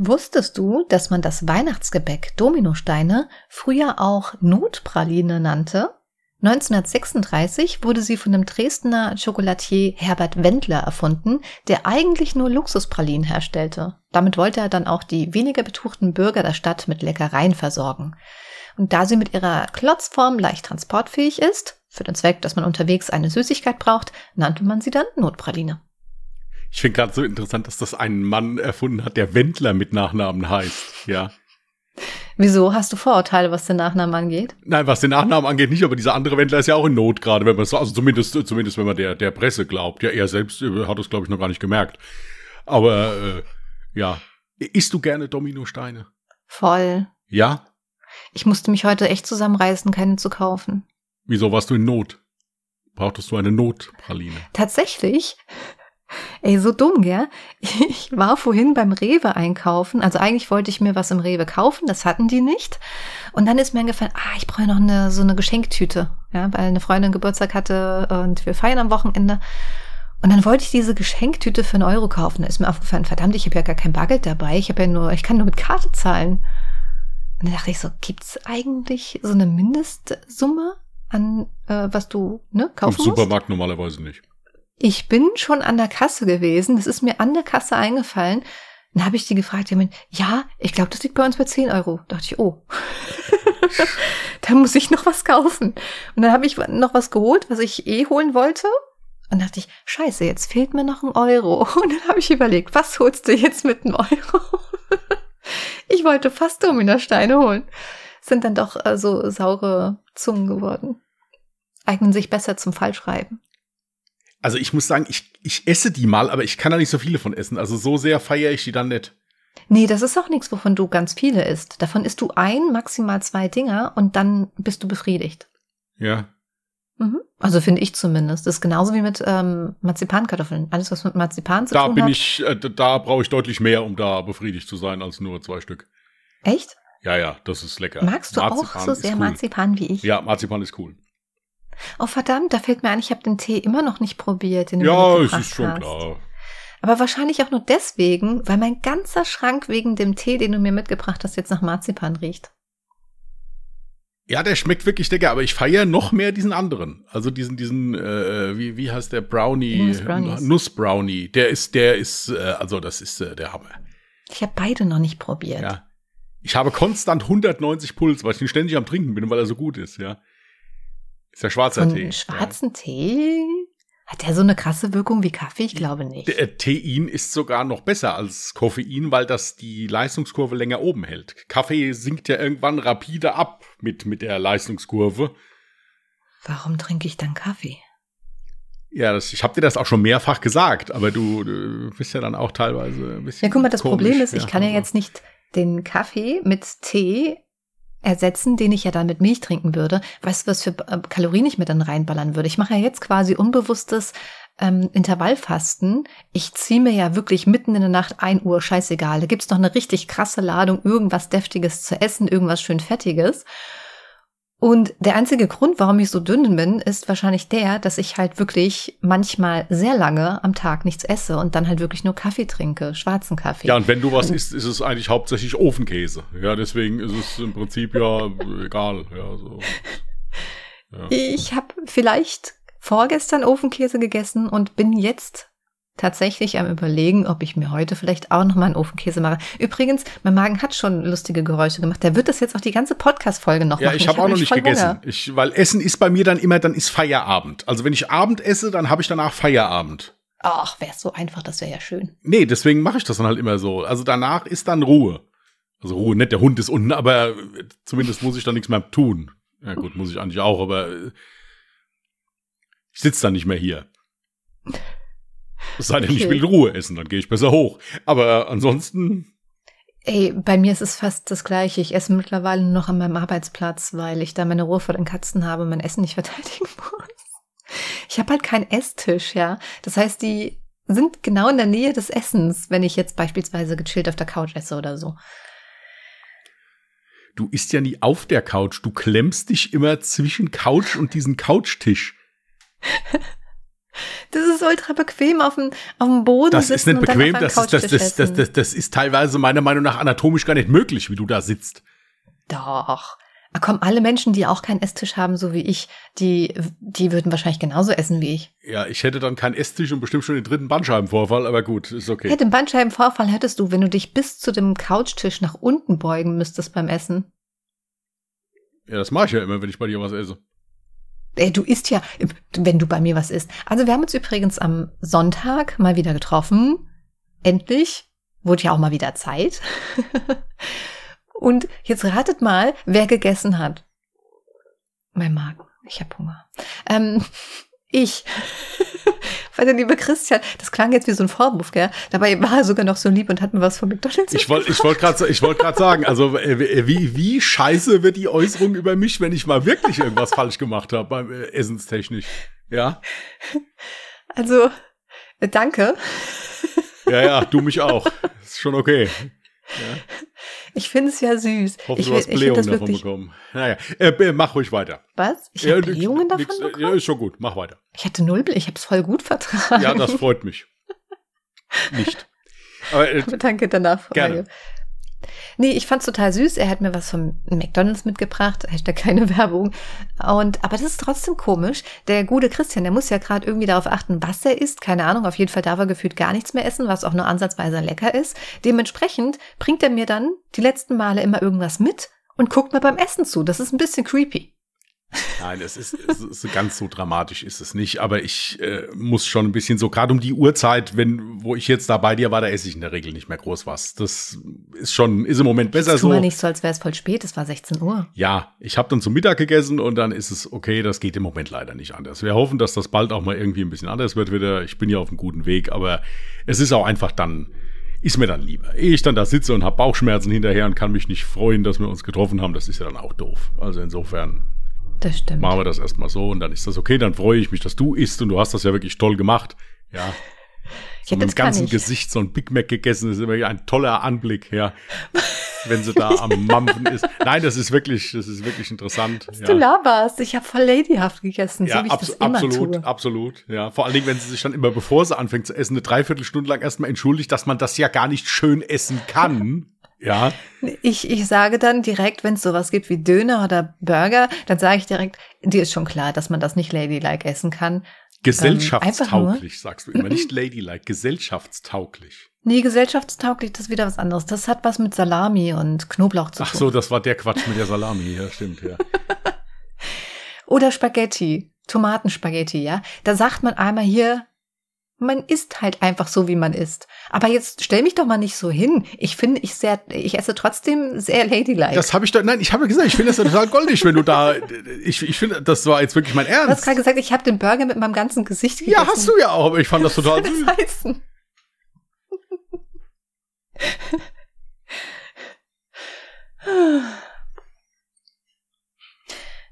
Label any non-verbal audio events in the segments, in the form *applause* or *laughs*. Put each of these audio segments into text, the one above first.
Wusstest du, dass man das Weihnachtsgebäck Dominosteine früher auch Notpraline nannte? 1936 wurde sie von dem Dresdner Chocolatier Herbert Wendler erfunden, der eigentlich nur Luxuspralinen herstellte. Damit wollte er dann auch die weniger betuchten Bürger der Stadt mit Leckereien versorgen. Und da sie mit ihrer Klotzform leicht transportfähig ist, für den Zweck, dass man unterwegs eine Süßigkeit braucht, nannte man sie dann Notpraline. Ich finde gerade so interessant, dass das ein Mann erfunden hat, der Wendler mit Nachnamen heißt. Ja. Wieso? Hast du Vorurteile, was den Nachnamen angeht? Nein, was den Nachnamen angeht, nicht, aber dieser andere Wendler ist ja auch in Not gerade, wenn man so, also zumindest, zumindest wenn man der, der Presse glaubt. Ja, er selbst äh, hat es, glaube ich, noch gar nicht gemerkt. Aber äh, ja. Isst du gerne Dominosteine? Voll. Ja? Ich musste mich heute echt zusammenreißen, keine zu kaufen. Wieso warst du in Not? Brauchtest du eine Notpraline? Tatsächlich Ey, so dumm, gell? *laughs* Ich war vorhin beim Rewe einkaufen. Also eigentlich wollte ich mir was im Rewe kaufen, das hatten die nicht. Und dann ist mir eingefallen, ah, ich brauche noch eine, so eine Geschenktüte. Ja, weil eine Freundin Geburtstag hatte und wir feiern am Wochenende. Und dann wollte ich diese Geschenktüte für einen Euro kaufen. Da ist mir aufgefallen, verdammt, ich habe ja gar kein Bargeld dabei. Ich habe ja nur, ich kann nur mit Karte zahlen. Und dann dachte ich so, gibt's eigentlich so eine Mindestsumme an äh, was du ne, kaufen Im Supermarkt musst? normalerweise nicht. Ich bin schon an der Kasse gewesen. Das ist mir an der Kasse eingefallen. Dann habe ich die gefragt, ja, ja ich glaube, das liegt bei uns bei 10 Euro. Da dachte ich, oh, *laughs* da muss ich noch was kaufen. Und dann habe ich noch was geholt, was ich eh holen wollte. Und dachte ich, scheiße, jetzt fehlt mir noch ein Euro. *laughs* Und dann habe ich überlegt, was holst du jetzt mit einem Euro? *laughs* ich wollte fast Dominosteine holen. Sind dann doch äh, so saure Zungen geworden. Eignen sich besser zum Fallschreiben. Also ich muss sagen, ich, ich esse die mal, aber ich kann da nicht so viele von essen. Also so sehr feiere ich die dann nicht. Nee, das ist auch nichts, wovon du ganz viele isst. Davon isst du ein, maximal zwei Dinger und dann bist du befriedigt. Ja. Mhm. Also finde ich zumindest. Das ist genauso wie mit ähm, Marzipankartoffeln. Alles, was mit Marzipan zu da tun bin hat. Ich, äh, da brauche ich deutlich mehr, um da befriedigt zu sein, als nur zwei Stück. Echt? Ja, ja, das ist lecker. Magst du Marzipan auch so sehr cool. Marzipan wie ich? Ja, Marzipan ist cool. Oh verdammt, da fällt mir ein, ich habe den Tee immer noch nicht probiert. Den ja, es ist schon hast. klar. Aber wahrscheinlich auch nur deswegen, weil mein ganzer Schrank wegen dem Tee, den du mir mitgebracht hast, jetzt nach Marzipan riecht. Ja, der schmeckt wirklich lecker, aber ich feiere noch mehr diesen anderen. Also diesen, diesen, äh, wie, wie heißt der Brownie? Nussbrownie. Der ist, der ist, äh, also das ist äh, der Hammer. Ich habe beide noch nicht probiert. Ja. Ich habe konstant 190 Puls, weil ich ihn ständig am Trinken bin, weil er so gut ist, ja. Ist ja schwarzer Von Tee. schwarzen ja. Tee? Hat der so eine krasse Wirkung wie Kaffee? Ich glaube nicht. Der äh, Tein ist sogar noch besser als Koffein, weil das die Leistungskurve länger oben hält. Kaffee sinkt ja irgendwann rapide ab mit, mit der Leistungskurve. Warum trinke ich dann Kaffee? Ja, das, ich habe dir das auch schon mehrfach gesagt, aber du, du, bist ja dann auch teilweise ein bisschen. Ja, guck mal, das komisch. Problem ist, ich kann ja jetzt nicht den Kaffee mit Tee ersetzen, den ich ja dann mit Milch trinken würde. Weißt du, was für äh, Kalorien ich mir dann reinballern würde? Ich mache ja jetzt quasi unbewusstes ähm, Intervallfasten. Ich ziehe mir ja wirklich mitten in der Nacht ein Uhr, scheißegal. Da gibt's noch eine richtig krasse Ladung, irgendwas Deftiges zu essen, irgendwas schön Fettiges. Und der einzige Grund, warum ich so dünn bin, ist wahrscheinlich der, dass ich halt wirklich manchmal sehr lange am Tag nichts esse und dann halt wirklich nur Kaffee trinke, schwarzen Kaffee. Ja, und wenn du was isst, ist es eigentlich hauptsächlich Ofenkäse. Ja, deswegen ist es im Prinzip ja egal. Ja, so. Ja. Ich habe vielleicht vorgestern Ofenkäse gegessen und bin jetzt tatsächlich am überlegen, ob ich mir heute vielleicht auch noch mal einen Ofenkäse mache. Übrigens, mein Magen hat schon lustige Geräusche gemacht. Der wird das jetzt auch die ganze Podcast-Folge noch ja, machen. Ja, ich habe hab auch noch nicht gegessen. Ich, weil Essen ist bei mir dann immer, dann ist Feierabend. Also wenn ich Abend esse, dann habe ich danach Feierabend. Ach, wäre so einfach, das wäre ja schön. Nee, deswegen mache ich das dann halt immer so. Also danach ist dann Ruhe. Also Ruhe, nicht der Hund ist unten, aber zumindest muss ich dann nichts mehr tun. Ja gut, muss ich eigentlich auch, aber ich sitze dann nicht mehr hier. Es sei denn, okay. ich will Ruhe essen, dann gehe ich besser hoch. Aber ansonsten. Ey, bei mir ist es fast das Gleiche. Ich esse mittlerweile nur noch an meinem Arbeitsplatz, weil ich da meine Ruhe vor den Katzen habe und mein Essen nicht *laughs* verteidigen muss. Ich habe halt keinen Esstisch, ja. Das heißt, die sind genau in der Nähe des Essens, wenn ich jetzt beispielsweise gechillt auf der Couch esse oder so. Du isst ja nie auf der Couch. Du klemmst dich immer zwischen Couch und diesen Couchtisch. *laughs* Das ist ultra bequem auf dem, auf dem Boden Das sitzen ist nicht bequem, das ist, das, das, das, das, das ist teilweise meiner Meinung nach anatomisch gar nicht möglich, wie du da sitzt. Doch. Ah, Komm, alle Menschen, die auch keinen Esstisch haben, so wie ich, die, die würden wahrscheinlich genauso essen wie ich. Ja, ich hätte dann keinen Esstisch und bestimmt schon den dritten Bandscheibenvorfall, aber gut, ist okay. Ja, den Bandscheibenvorfall hättest du, wenn du dich bis zu dem Couchtisch nach unten beugen müsstest beim Essen. Ja, das mache ich ja immer, wenn ich bei dir was esse. Ey, du isst ja, wenn du bei mir was isst. Also wir haben uns übrigens am Sonntag mal wieder getroffen. Endlich. Wurde ja auch mal wieder Zeit. *laughs* Und jetzt ratet mal, wer gegessen hat. Mein Magen. Ich habe Hunger. Ähm, ich. *laughs* Weil der liebe Christian, das klang jetzt wie so ein Vorwurf, gell? Dabei war er sogar noch so lieb und hat mir was von McDonalds Ich wollte ich wollt gerade ich wollt grad sagen, also äh, wie, wie scheiße wird die Äußerung über mich, wenn ich mal wirklich irgendwas falsch gemacht habe beim äh, Essenstechnisch. Ja? Also, äh, danke. Ja, ja, du mich auch. Ist schon okay. Ich finde es ja süß. Hoffe, ich du hast Blähungen davon wirklich. bekommen. Naja, äh, mach ruhig weiter. Was? Ich Ja, habe Blähungen davon nix, äh, bekommen? Ja, ist schon gut, mach weiter. Ich hatte null Bläh, ich habe es voll gut vertragen. Ja, das freut mich. Nicht. *laughs* Aber äh, Aber Danke der Nachfrage. Gerne. Nee, ich fand's total süß. Er hat mir was vom McDonalds mitgebracht. Hashtag keine Werbung. Und, aber das ist trotzdem komisch. Der gute Christian, der muss ja gerade irgendwie darauf achten, was er isst. Keine Ahnung. Auf jeden Fall darf er gefühlt gar nichts mehr essen, was auch nur ansatzweise lecker ist. Dementsprechend bringt er mir dann die letzten Male immer irgendwas mit und guckt mir beim Essen zu. Das ist ein bisschen creepy. Nein, es ist, es ist ganz so dramatisch ist es nicht, aber ich äh, muss schon ein bisschen so, gerade um die Uhrzeit, wenn, wo ich jetzt da bei dir war, da esse ich in der Regel nicht mehr groß was. Das ist schon, ist im Moment besser Tu so. mal nicht so, als wäre es voll spät. Es war 16 Uhr. Ja, ich habe dann zum Mittag gegessen und dann ist es okay, das geht im Moment leider nicht anders. Wir hoffen, dass das bald auch mal irgendwie ein bisschen anders wird wieder. Ich bin ja auf einem guten Weg, aber es ist auch einfach dann, ist mir dann lieber. Ehe ich dann da sitze und habe Bauchschmerzen hinterher und kann mich nicht freuen, dass wir uns getroffen haben, das ist ja dann auch doof. Also insofern Das stimmt. machen wir das erstmal so und dann ist das okay, dann freue ich mich, dass du isst und du hast das ja wirklich toll gemacht. Ja. *laughs* So Ja, mit dem ganzen ich. Gesicht so ein Big Mac gegessen, das ist immer ein toller Anblick, ja. *laughs* Wenn sie da am Mampfen ist. Nein, das ist wirklich, das ist wirklich interessant. Ja. Du laberst. Ich habe voll ladyhaft gegessen, so Ja, wie ich das immer absolut, tue. absolut. Ja, vor allen Dingen, wenn sie sich dann immer, bevor sie anfängt zu essen, eine Dreiviertelstunde lang erstmal entschuldigt, dass man das ja gar nicht schön essen kann. Ja, Ich, ich sage dann direkt, wenn es sowas gibt wie Döner oder Burger, dann sage ich direkt, dir ist schon klar, dass man das nicht ladylike essen kann. gesellschaftstauglich, sagst du immer. Nicht *laughs* ladylike, gesellschaftstauglich. Nee, gesellschaftstauglich, das ist wieder was anderes. Das hat was mit Salami und Knoblauch zu Ach tun. so, das war der Quatsch mit der Salami. Ja, stimmt, ja. *laughs* Oder Spaghetti, Tomatenspaghetti, ja. Da sagt man einmal hier, man isst halt einfach so, wie man isst. Aber jetzt stell mich doch mal nicht so hin. Ich finde, ich sehr, ich esse trotzdem sehr ladylike. Das habe ich doch, nein, ich habe gesagt, ich finde das total goldig, wenn du da, ich, ich finde, das war jetzt wirklich mein du hast Ernst. gerade gesagt, ich habe den Burger mit meinem ganzen Gesicht gegessen. Ja, hast du ja auch, aber ich fand das total süß. das heißen?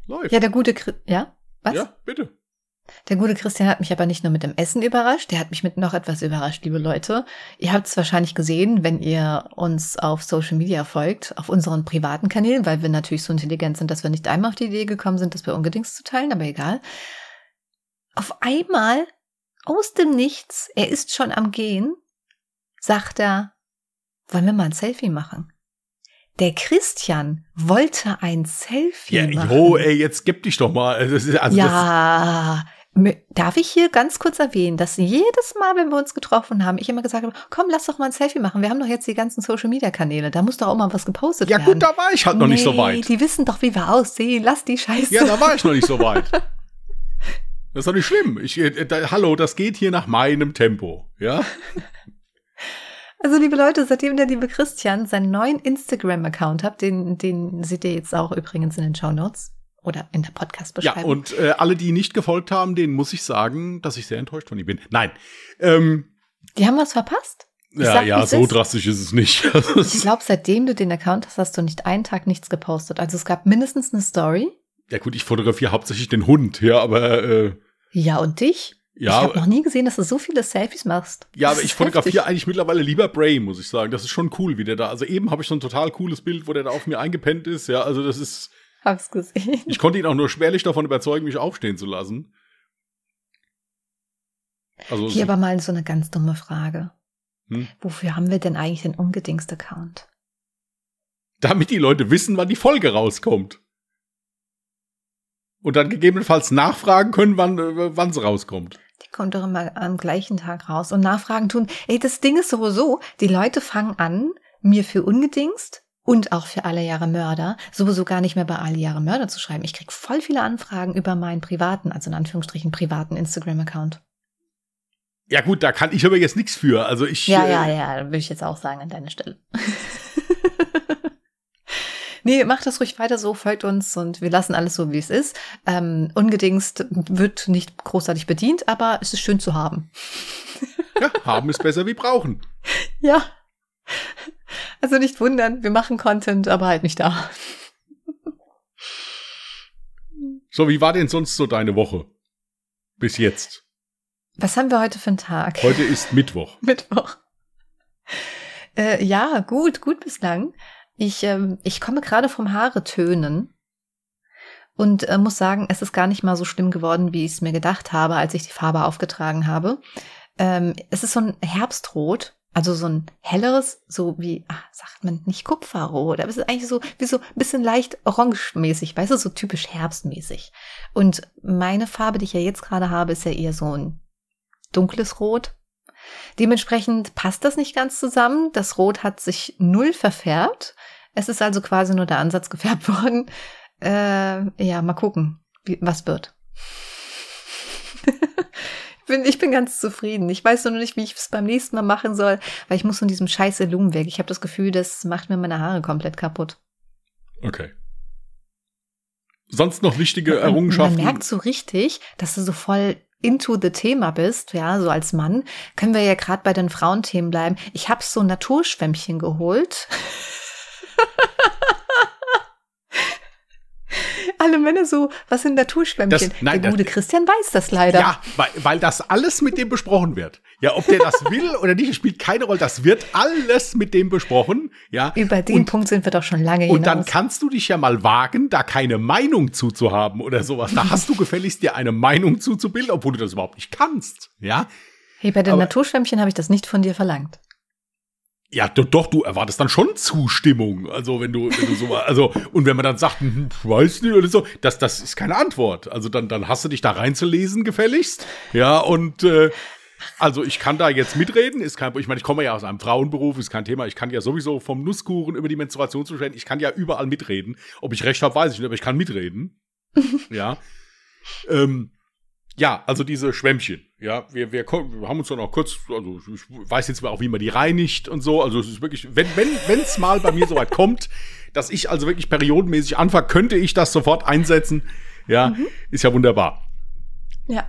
Läuft. Ja, der gute, Chri- ja, was? ja, bitte. Der gute Christian hat mich aber nicht nur mit dem Essen überrascht, der hat mich mit noch etwas überrascht, liebe Leute. Ihr habt es wahrscheinlich gesehen, wenn ihr uns auf Social Media folgt, auf unseren privaten Kanälen, weil wir natürlich so intelligent sind, dass wir nicht einmal auf die Idee gekommen sind, das bei Ungedings zu teilen, aber egal. Auf einmal, aus dem Nichts, er ist schon am Gehen, sagt er, wollen wir mal ein Selfie machen? Der Christian wollte ein Selfie Ja, machen. jo, ey, jetzt gib dich doch mal. Also ja, darf ich hier ganz kurz erwähnen, dass jedes Mal, wenn wir uns getroffen haben, ich immer gesagt habe, komm, lass doch mal ein Selfie machen. Wir haben doch jetzt die ganzen Social Media Kanäle. Da muss doch auch mal was gepostet ja werden. gut, da war ich halt noch nicht so weit. Die wissen doch, wie wir aussehen. Lass die Scheiße. Ja, da war ich noch nicht so *laughs* weit. Das ist doch nicht schlimm. Ich, äh, da, hallo, das geht hier nach meinem Tempo. Ja? Also, liebe Leute, seitdem der liebe Christian seinen neuen Instagram-Account hat, den, den seht ihr jetzt auch übrigens in den Show Notes oder in der Ja, Podcast-Beschreibung. und äh, alle, die nicht gefolgt haben, denen muss ich sagen, dass ich sehr enttäuscht von ihm bin. Nein. Ähm, die haben was verpasst. Ich ja, sag, ja, so ist. drastisch ist es nicht. *laughs* Ich glaube, seitdem du den Account hast, hast du nicht einen Tag nichts gepostet. Also es gab mindestens eine Story. ja gut, ich fotografiere hauptsächlich den Hund, ja, aber äh, Ja, und dich? ich ja, habe noch nie gesehen, dass du so viele Selfies machst. ja, Das aber ich fotografiere eigentlich mittlerweile lieber Bray, muss ich sagen. Das ist schon cool, wie der da. Also eben habe ich so ein total cooles Bild, wo der da auf mir eingepennt ist. Ja, also das ist. Hab's gesehen. Ich konnte ihn auch nur schwerlich davon überzeugen, mich aufstehen zu lassen. Also Hier aber mal so eine ganz dumme Frage. Hm? Wofür haben wir denn eigentlich den Ungedingst-Account? damit die Leute wissen, wann die Folge rauskommt. Und dann gegebenenfalls nachfragen können, wann äh, wann sie rauskommt. Die kommt doch immer am gleichen Tag raus und Nachfragen tun. Ey, das Ding ist sowieso, die Leute fangen an, mir für Ungedingst und auch für alle Jahre Mörder sowieso gar nicht mehr bei alle Jahre Mörder zu schreiben. Ich krieg voll viele Anfragen über meinen privaten, also in Anführungsstrichen privaten Instagram-Account. Ja gut, da kann ich aber jetzt nichts für. Also ich Ja, äh, ja, ja, würde ich jetzt auch sagen an deiner Stelle. *laughs* nee, macht das ruhig weiter so, folgt uns und wir lassen alles so, wie es ist. Ähm, ungedingst wird nicht großartig bedient, aber es ist schön zu haben. ja, haben ist besser wie brauchen. *laughs* Ja. Also nicht wundern, wir machen Content, aber halt nicht da. So, wie war denn sonst so deine Woche? Bis jetzt. Was haben wir heute für einen Tag? Heute ist *laughs* Mittwoch. Mittwoch. Äh, ja, gut, gut bislang. Ich, ähm, ich komme gerade vom Haare tönen und äh, muss sagen, es ist gar nicht mal so schlimm geworden, wie ich es mir gedacht habe, als ich die Farbe aufgetragen habe. Ähm, es ist so ein Herbstrot, also so ein helleres, so wie, ach, sagt man nicht Kupferrot, aber es ist eigentlich so wie so ein bisschen leicht orangemäßig, weißt du, so typisch herbstmäßig. Und meine Farbe, die ich ja jetzt gerade habe, ist ja eher so ein dunkles Rot. Dementsprechend passt das nicht ganz zusammen. Das Rot hat sich null verfärbt. Es ist also quasi nur der Ansatz *laughs* gefärbt worden. Äh, ja, mal gucken, wie, was wird. *laughs* ich, bin, ich bin ganz zufrieden. Ich weiß nur noch nicht, wie ich es beim nächsten Mal machen soll, weil ich muss von diesem scheiß Lumen weg. Ich habe das Gefühl, das macht mir meine Haare komplett kaputt. Okay. Sonst noch wichtige Errungenschaften? Man merkt so richtig, dass du so voll into the Thema bist, ja, so als Mann. Können wir ja gerade bei den Frauenthemen bleiben. Ich habe so ein Naturschwämmchen geholt. *laughs* Alle Männer so, was sind Naturschwämmchen? Das- nein, Der gute das- Christian weiß das leider. Ja, weil, weil das alles mit dem besprochen wird. Ja, ob der das will oder nicht, spielt keine Rolle. Das wird alles mit dem besprochen. Ja. Über den und, Punkt sind wir doch schon lange hinaus. und dann kannst du dich ja mal wagen, da keine Meinung zuzuhaben oder sowas. Da hast du gefälligst dir eine Meinung zuzubilden, obwohl du das überhaupt nicht kannst. Ja. hey, bei den aber- Naturschwämmchen habe ich das nicht von dir verlangt. Ja, doch, du erwartest dann schon Zustimmung. Also, wenn du, wenn du so, also, und wenn man dann sagt, hm, weiß nicht oder so, das, das ist keine Antwort. Also, dann, dann hast du dich da reinzulesen, gefälligst. Ja, und, äh, also, ich kann da jetzt mitreden, ist kein, ich meine, ich komme ja aus einem Frauenberuf, ist kein Thema. Ich kann ja sowieso vom Nusskuchen über die Menstruation zu stellen, ich kann ja überall mitreden. Ob ich recht habe, weiß ich nicht, aber ich kann mitreden. ja. Ähm, ja, also diese Schwämmchen. Ja, wir, wir, wir haben uns dann auch kurz, also ich weiß jetzt mal auch, wie man die reinigt und so. Also es ist wirklich, wenn wenn wenn's mal bei mir soweit kommt, *laughs* dass ich also wirklich periodenmäßig anfange, könnte ich das sofort einsetzen. Ja, ist ja wunderbar. Ja.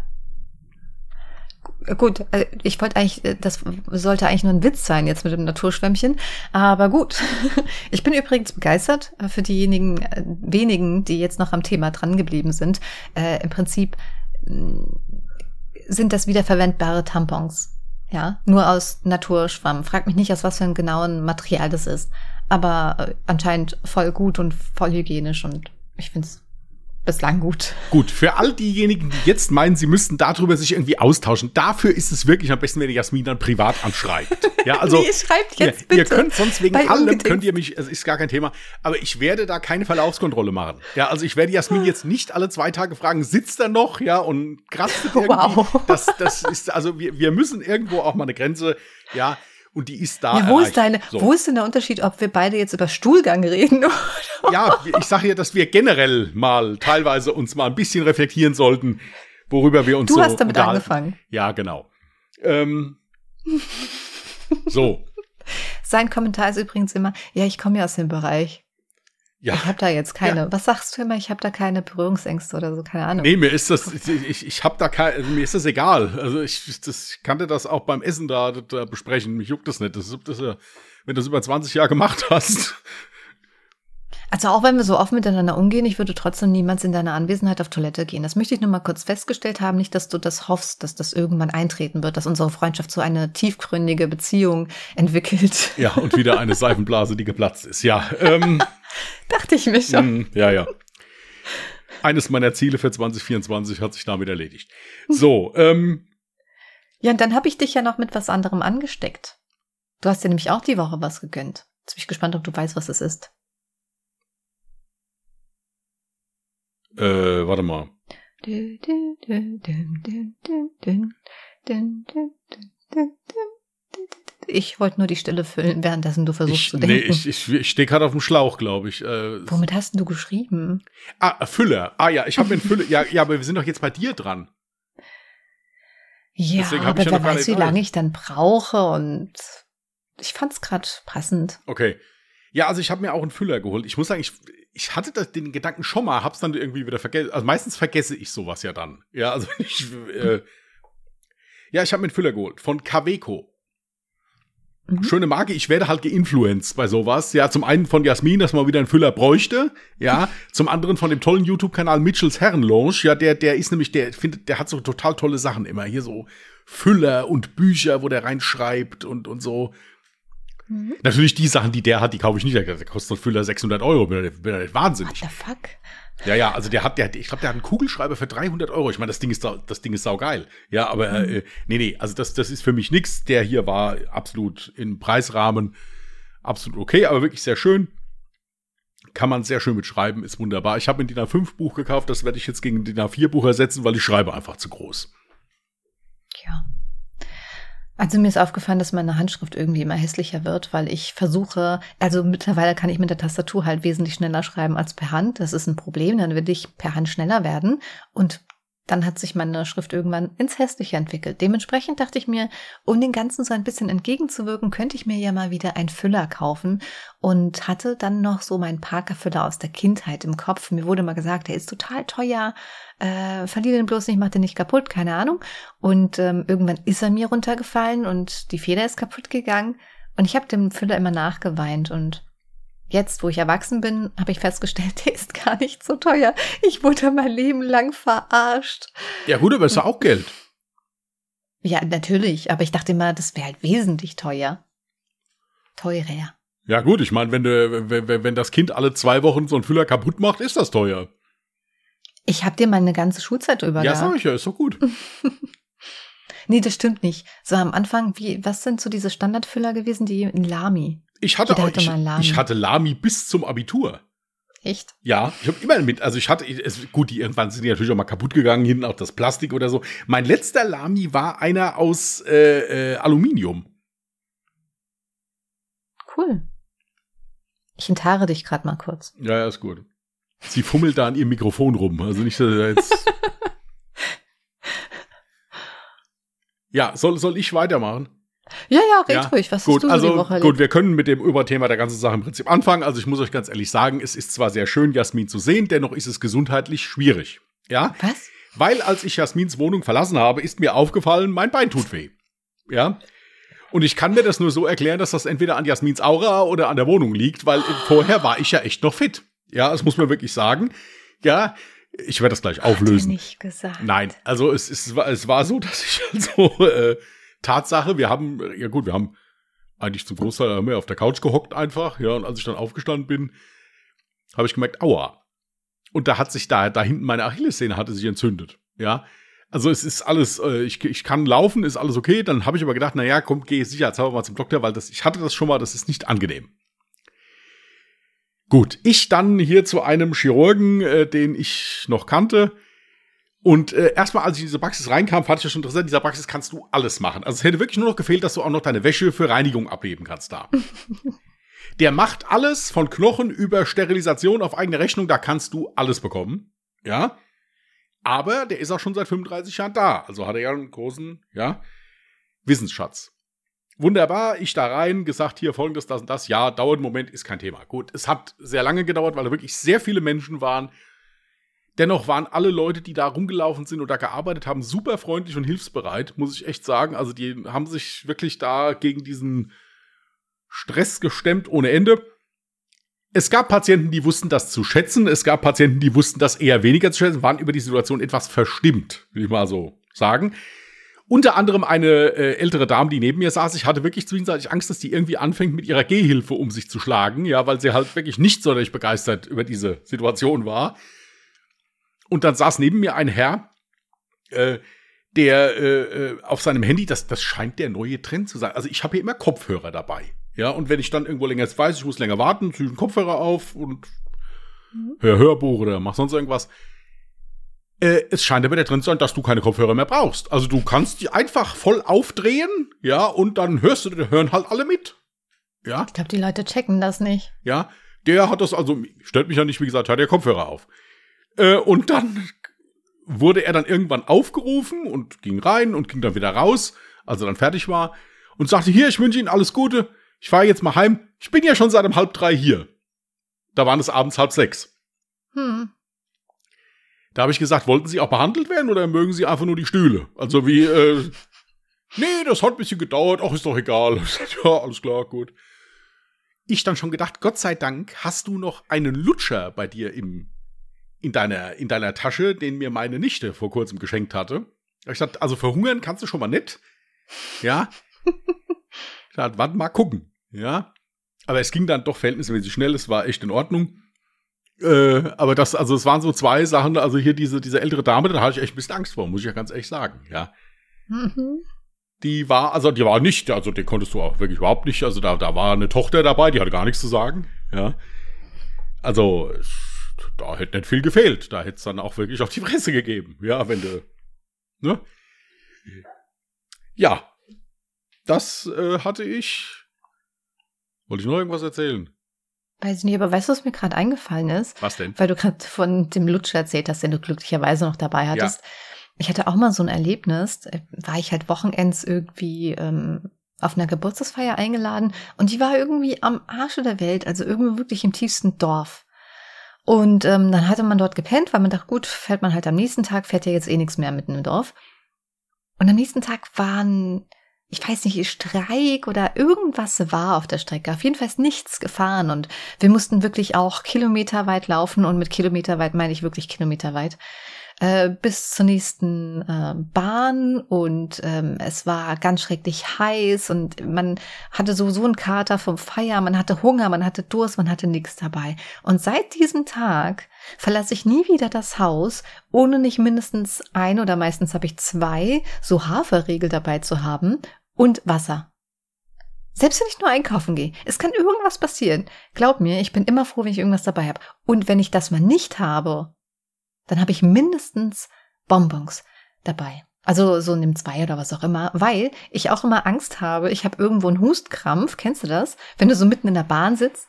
Gu- Gut, äh, ich wollte eigentlich, äh, das sollte eigentlich nur ein Witz sein jetzt mit dem Naturschwämmchen, aber gut. *laughs* Ich bin übrigens begeistert äh, für diejenigen wenigen, die jetzt noch am Thema dran geblieben sind. Äh, Im Prinzip sind das wiederverwendbare Tampons. Ja, nur aus Naturschwamm. Frag mich nicht, aus was für einem genauen Material das ist. Aber äh, anscheinend voll gut und voll hygienisch und ich finde es bislang gut. Gut, für all diejenigen, die jetzt meinen, sie müssten darüber sich irgendwie austauschen, dafür ist es wirklich am besten, wenn ihr Jasmin dann privat anschreibt. Ja, *laughs* also Nee, schreibt jetzt ihr, bitte. ihr könnt sonst wegen allem Ungedingst. könnt ihr mich, es ist gar kein Thema, aber ich werde da keine Verlaufskontrolle machen. Ja, also ich werde Jasmin jetzt nicht alle zwei Tage fragen, sitzt er noch, ja, und krastet *laughs* irgendwie. Wow. Das, das ist, also wir, wir müssen irgendwo auch mal eine Grenze, ja, und die ist da. Ja, wo ist deine, So. wo ist denn der Unterschied, ob wir beide jetzt über Stuhlgang reden? *laughs* Ja, ich sage ja, dass wir generell mal teilweise uns mal ein bisschen reflektieren sollten, worüber wir uns Du so hast damit angefangen. Ja, genau. Ähm, so, *laughs* Sein Kommentar ist übrigens immer, ja, ich komme ja aus dem Bereich. Ja. Ich habe da jetzt keine, was sagst du immer? Ich habe da keine Berührungsängste oder so, keine Ahnung. Nee, mir ist das, ich, ich habe da kein, also mir ist das egal. Also ich, das ich kannte das auch beim Essen da, da besprechen. Mich juckt das nicht. Das, ist- das, ja- wenn du das über 20 Jahre gemacht hast. Also auch wenn wir so offen miteinander umgehen, ich würde trotzdem niemals in deiner Anwesenheit auf Toilette gehen. Das möchte ich nur mal kurz festgestellt haben, nicht, dass du das hoffst, dass das irgendwann eintreten wird, dass unsere Freundschaft so eine tiefgründige Beziehung entwickelt. Ja, und wieder eine *laughs* Seifenblase, die geplatzt ist. Ja, ähm, *laughs* Dachte ich mir schon. Mm, ja, ja. Eines meiner Ziele für 2024 hat sich damit erledigt. So, ähm, Ja, und dann habe ich dich ja noch mit was anderem angesteckt. Du hast dir nämlich auch die Woche was gegönnt. Jetzt bin ich gespannt, ob du weißt, was es ist. Äh, warte mal. Ich wollte nur die Stille füllen, währenddessen du versuchst Ich, zu nee, denken. ich, ich, ich stehe gerade auf dem Schlauch, glaube ich. Äh, Womit hast denn du geschrieben? ah, Füller. Ah ja, ich habe mir einen Füller. Ja, ja, aber wir sind doch jetzt bei dir dran. Ja, aber ich ja wer weiß, wie lange ich dann brauche und ich fand's gerade passend. Okay. Ja, also ich habe mir auch einen Füller geholt. Ich muss sagen, ich, ich hatte das, den Gedanken schon mal, hab's dann irgendwie wieder vergessen. Also meistens vergesse ich sowas ja dann. Ja, also *laughs* ich, äh, ja, ich habe mir einen Füller geholt von Kaweco. Mhm. Schöne Marke, ich werde halt geinfluenced bei sowas. Ja, zum einen von Jasmin, dass man wieder einen Füller bräuchte. Ja, *laughs* zum anderen von dem tollen YouTube-Kanal Mitchells Herrenlounge. Ja, der, der ist nämlich, der findet, der hat so total tolle Sachen immer. Hier so Füller und Bücher, wo der reinschreibt und, und so. Mhm. Natürlich die Sachen, die der hat, die kaufe ich nicht. Der kostet ein Füller 600 Euro. Bin bin ich nicht What wahnsinnig. the fuck? Ja, ja, also der hat, der, ich glaube, der hat einen Kugelschreiber für 300 Euro. Ich meine, das Ding ist, das Ding ist saugeil. Ja, aber äh, nee, nee, also das, das ist für mich nix. Der hier war absolut im Preisrahmen absolut okay, aber wirklich sehr schön. Kann man sehr schön mitschreiben, ist wunderbar. Ich habe ein DIN A5 Buch gekauft, das werde ich jetzt gegen ein DIN A4 Buch ersetzen, weil ich schreibe einfach zu groß. Ja. Also mir ist aufgefallen, dass meine Handschrift irgendwie immer hässlicher wird, weil ich versuche, also mittlerweile kann ich mit der Tastatur halt wesentlich schneller schreiben als per Hand. Das ist ein Problem, dann will ich per Hand schneller werden und dann hat sich meine Schrift irgendwann ins Hässliche entwickelt. Dementsprechend dachte ich mir, um den Ganzen so ein bisschen entgegenzuwirken, könnte ich mir ja mal wieder einen Füller kaufen und hatte dann noch so meinen Parker-Füller aus der Kindheit im Kopf. Mir wurde mal gesagt, der ist total teuer, äh, verliere den bloß nicht, mach den nicht kaputt, keine Ahnung. Und ähm, irgendwann ist er mir runtergefallen und die Feder ist kaputt gegangen. Und ich habe dem Füller immer nachgeweint. Und jetzt, wo ich erwachsen bin, habe ich festgestellt, *laughs* der ist gar nicht so teuer. Ich wurde mein Leben lang verarscht. Ja, gut, aber ist ja auch Geld. Ja, natürlich. Aber ich dachte immer, das wäre halt wesentlich teuer. Teurer. Ja, gut, ich meine, wenn, du, wenn, wenn das Kind alle zwei Wochen so einen Füller kaputt macht, ist das teuer. Ich habe dir meine ganze Schulzeit drüber Ja, sag ich ja, ist doch gut. *laughs* Nee, das stimmt nicht. So am Anfang, wie, was sind so diese Standardfüller gewesen, die in Lami? Ich hatte, auch, ich, ich hatte Lami bis zum Abitur. Echt? Ja, ich habe immer mit, also ich hatte, es, gut, die irgendwann sind die natürlich auch mal kaputt gegangen, hinten auch das Plastik oder so. Mein letzter Lami war einer aus äh, äh, Aluminium. Cool. Ich enthaare dich gerade mal kurz. Ja, ja, ist gut. Sie fummelt da an ihrem Mikrofon rum, also nicht, dass er jetzt. *laughs* ja, soll, soll ich weitermachen? Ja, ja, red Ja, ruhig. Was Gut, hast du so also die Woche gut, erlebt? wir können mit dem Überthema der ganzen Sache im Prinzip anfangen. Also ich muss euch ganz ehrlich sagen, es ist zwar sehr schön, Jasmin zu sehen, dennoch ist es gesundheitlich schwierig. Ja, Was? weil als ich Jasmins Wohnung verlassen habe, ist mir aufgefallen, mein Bein tut weh. Ja. Und ich kann mir das nur so erklären, dass das entweder an Jasmins Aura oder an der Wohnung liegt, weil vorher war ich ja echt noch fit. Ja, das muss man wirklich sagen. Ja, ich werde das gleich Hat er auflösen. nicht gesagt. Nein, also es, es, war, es war so, *laughs* dass ich also äh, Tatsache, wir haben, ja gut, wir haben eigentlich zum Großteil haben wir auf der Couch gehockt einfach, ja, und als ich dann aufgestanden bin, habe ich gemerkt, aua. Und da hat sich da, da hinten meine Achillessehne hatte sich entzündet, ja. Also es ist alles, äh, ich, ich kann laufen, ist alles okay. Dann habe ich aber gedacht, na ja, komm, geh sicherheitshalber mal zum Doktor, weil das, ich hatte das schon mal, das ist nicht angenehm. Gut, ich dann hier zu einem Chirurgen, äh, den ich noch kannte. Und äh, erstmal, als ich in diese Praxis reinkam, fand ich das schon interessant. In dieser Praxis kannst du alles machen. Also es hätte wirklich nur noch gefehlt, dass du auch noch deine Wäsche für Reinigung abheben kannst da. *laughs* Der macht alles von Knochen über Sterilisation auf eigene Rechnung. Da kannst du alles bekommen. Ja. Aber der ist auch schon seit 35 Jahren da. Also hat er ja einen großen, ja, Wissensschatz. Wunderbar, ich da rein, gesagt, hier folgendes, das und das. Ja, dauert einen Moment, ist kein Thema. Gut, es hat sehr lange gedauert, weil da wirklich sehr viele Menschen waren. Dennoch waren alle Leute, die da rumgelaufen sind oder gearbeitet haben, super freundlich und hilfsbereit, muss ich echt sagen. Also die haben sich wirklich da gegen diesen Stress gestemmt ohne Ende. Es gab Patienten, die wussten das zu schätzen. Es gab Patienten, die wussten das eher weniger zu schätzen, waren über die Situation etwas verstimmt, will ich mal so sagen. Unter anderem eine äh, ältere Dame, die neben mir saß. Ich hatte wirklich zwischenzeitlich Angst, dass die irgendwie anfängt, mit ihrer Gehhilfe um sich zu schlagen. Ja, weil sie halt wirklich nicht sonderlich begeistert über diese Situation war. Und dann saß neben mir ein Herr, äh, der äh, äh, auf seinem Handy, das, das scheint der neue Trend zu sein. Also ich habe hier immer Kopfhörer dabei. Ja, und wenn ich dann irgendwo länger jetzt weiß, ich muss länger warten, ziehe ich den Kopfhörer auf und mhm. hör Hörbuch oder mach sonst irgendwas. Äh, es scheint aber der Trend zu sein, dass du keine Kopfhörer mehr brauchst. Also du kannst die einfach voll aufdrehen, ja, und dann hörst du, hören halt alle mit. Ja. Ich glaube, die Leute checken das nicht. Ja, der hat das also, stört mich ja nicht, wie gesagt, hat der Kopfhörer auf. Äh, und dann wurde er dann irgendwann aufgerufen und ging rein und ging dann wieder raus, als er dann fertig war und sagte, hier, ich wünsche Ihnen alles Gute, ich fahre jetzt mal heim, ich bin ja schon seit um halb drei hier. Da waren es abends halb sechs. Hm. Da habe ich gesagt, wollten Sie auch behandelt werden oder mögen Sie einfach nur die Stühle? Also wie, äh, nee, das hat ein bisschen gedauert, ach, ist doch egal. *laughs* ja, alles klar, gut. Ich dann schon gedacht, Gott sei Dank hast du noch einen Lutscher bei dir im in deiner, in deiner Tasche, den mir meine Nichte vor kurzem geschenkt hatte. Ich dachte, also verhungern kannst du schon mal nicht. Ja. *laughs* ich dachte, warte mal gucken. Ja. Aber es ging dann doch verhältnismäßig schnell, es war echt in Ordnung. Äh, aber das, also es waren so zwei Sachen, also hier diese, diese ältere Dame, da hatte ich echt ein bisschen Angst vor, muss ich ja ganz ehrlich sagen, ja. Mhm. Die war, also die war nicht, also den konntest du auch wirklich überhaupt nicht, also da, da war eine Tochter dabei, die hatte gar nichts zu sagen, ja. Also, da hätte nicht viel gefehlt. Da hätte es dann auch wirklich auf die Fresse gegeben. Ja, wenn du. Ne? Ja. Das äh, hatte ich. Wollte ich noch irgendwas erzählen? Weiß ich nicht, aber weißt du, was mir gerade eingefallen ist? Was denn? Weil du gerade von dem Lutscher erzählt hast, den du glücklicherweise noch dabei hattest. Ja. Ich hatte auch mal so ein Erlebnis, äh, war ich halt Wochenends irgendwie ähm, auf einer Geburtstagsfeier eingeladen und die war irgendwie am Arsche der Welt, also irgendwie wirklich im tiefsten Dorf. Und ähm, dann hatte man dort gepennt, weil man dachte, gut, fährt man halt am nächsten Tag, fährt ja jetzt eh nichts mehr mitten im Dorf. Und am nächsten Tag waren, ich weiß nicht, Streik oder irgendwas war auf der Strecke. Auf jeden Fall ist nichts gefahren und wir mussten wirklich auch kilometerweit laufen und mit kilometerweit meine ich wirklich kilometerweit. Äh, bis zur nächsten äh, Bahn und ähm, es war ganz schrecklich heiß und man hatte sowieso einen Kater vom Feier, man hatte Hunger, man hatte Durst, man hatte nichts dabei. Und seit diesem Tag verlasse ich nie wieder das Haus, ohne nicht mindestens ein oder meistens habe ich zwei so Haferriegel dabei zu haben und Wasser. Selbst wenn ich nur einkaufen gehe, es kann irgendwas passieren. Glaub mir, ich bin immer froh, wenn ich irgendwas dabei habe. Und wenn ich das mal nicht habe, dann habe ich mindestens Bonbons dabei. Also so nimm zwei oder was auch immer, weil ich auch immer Angst habe, ich habe irgendwo einen Hustkrampf, kennst du das? Wenn du so mitten in der Bahn sitzt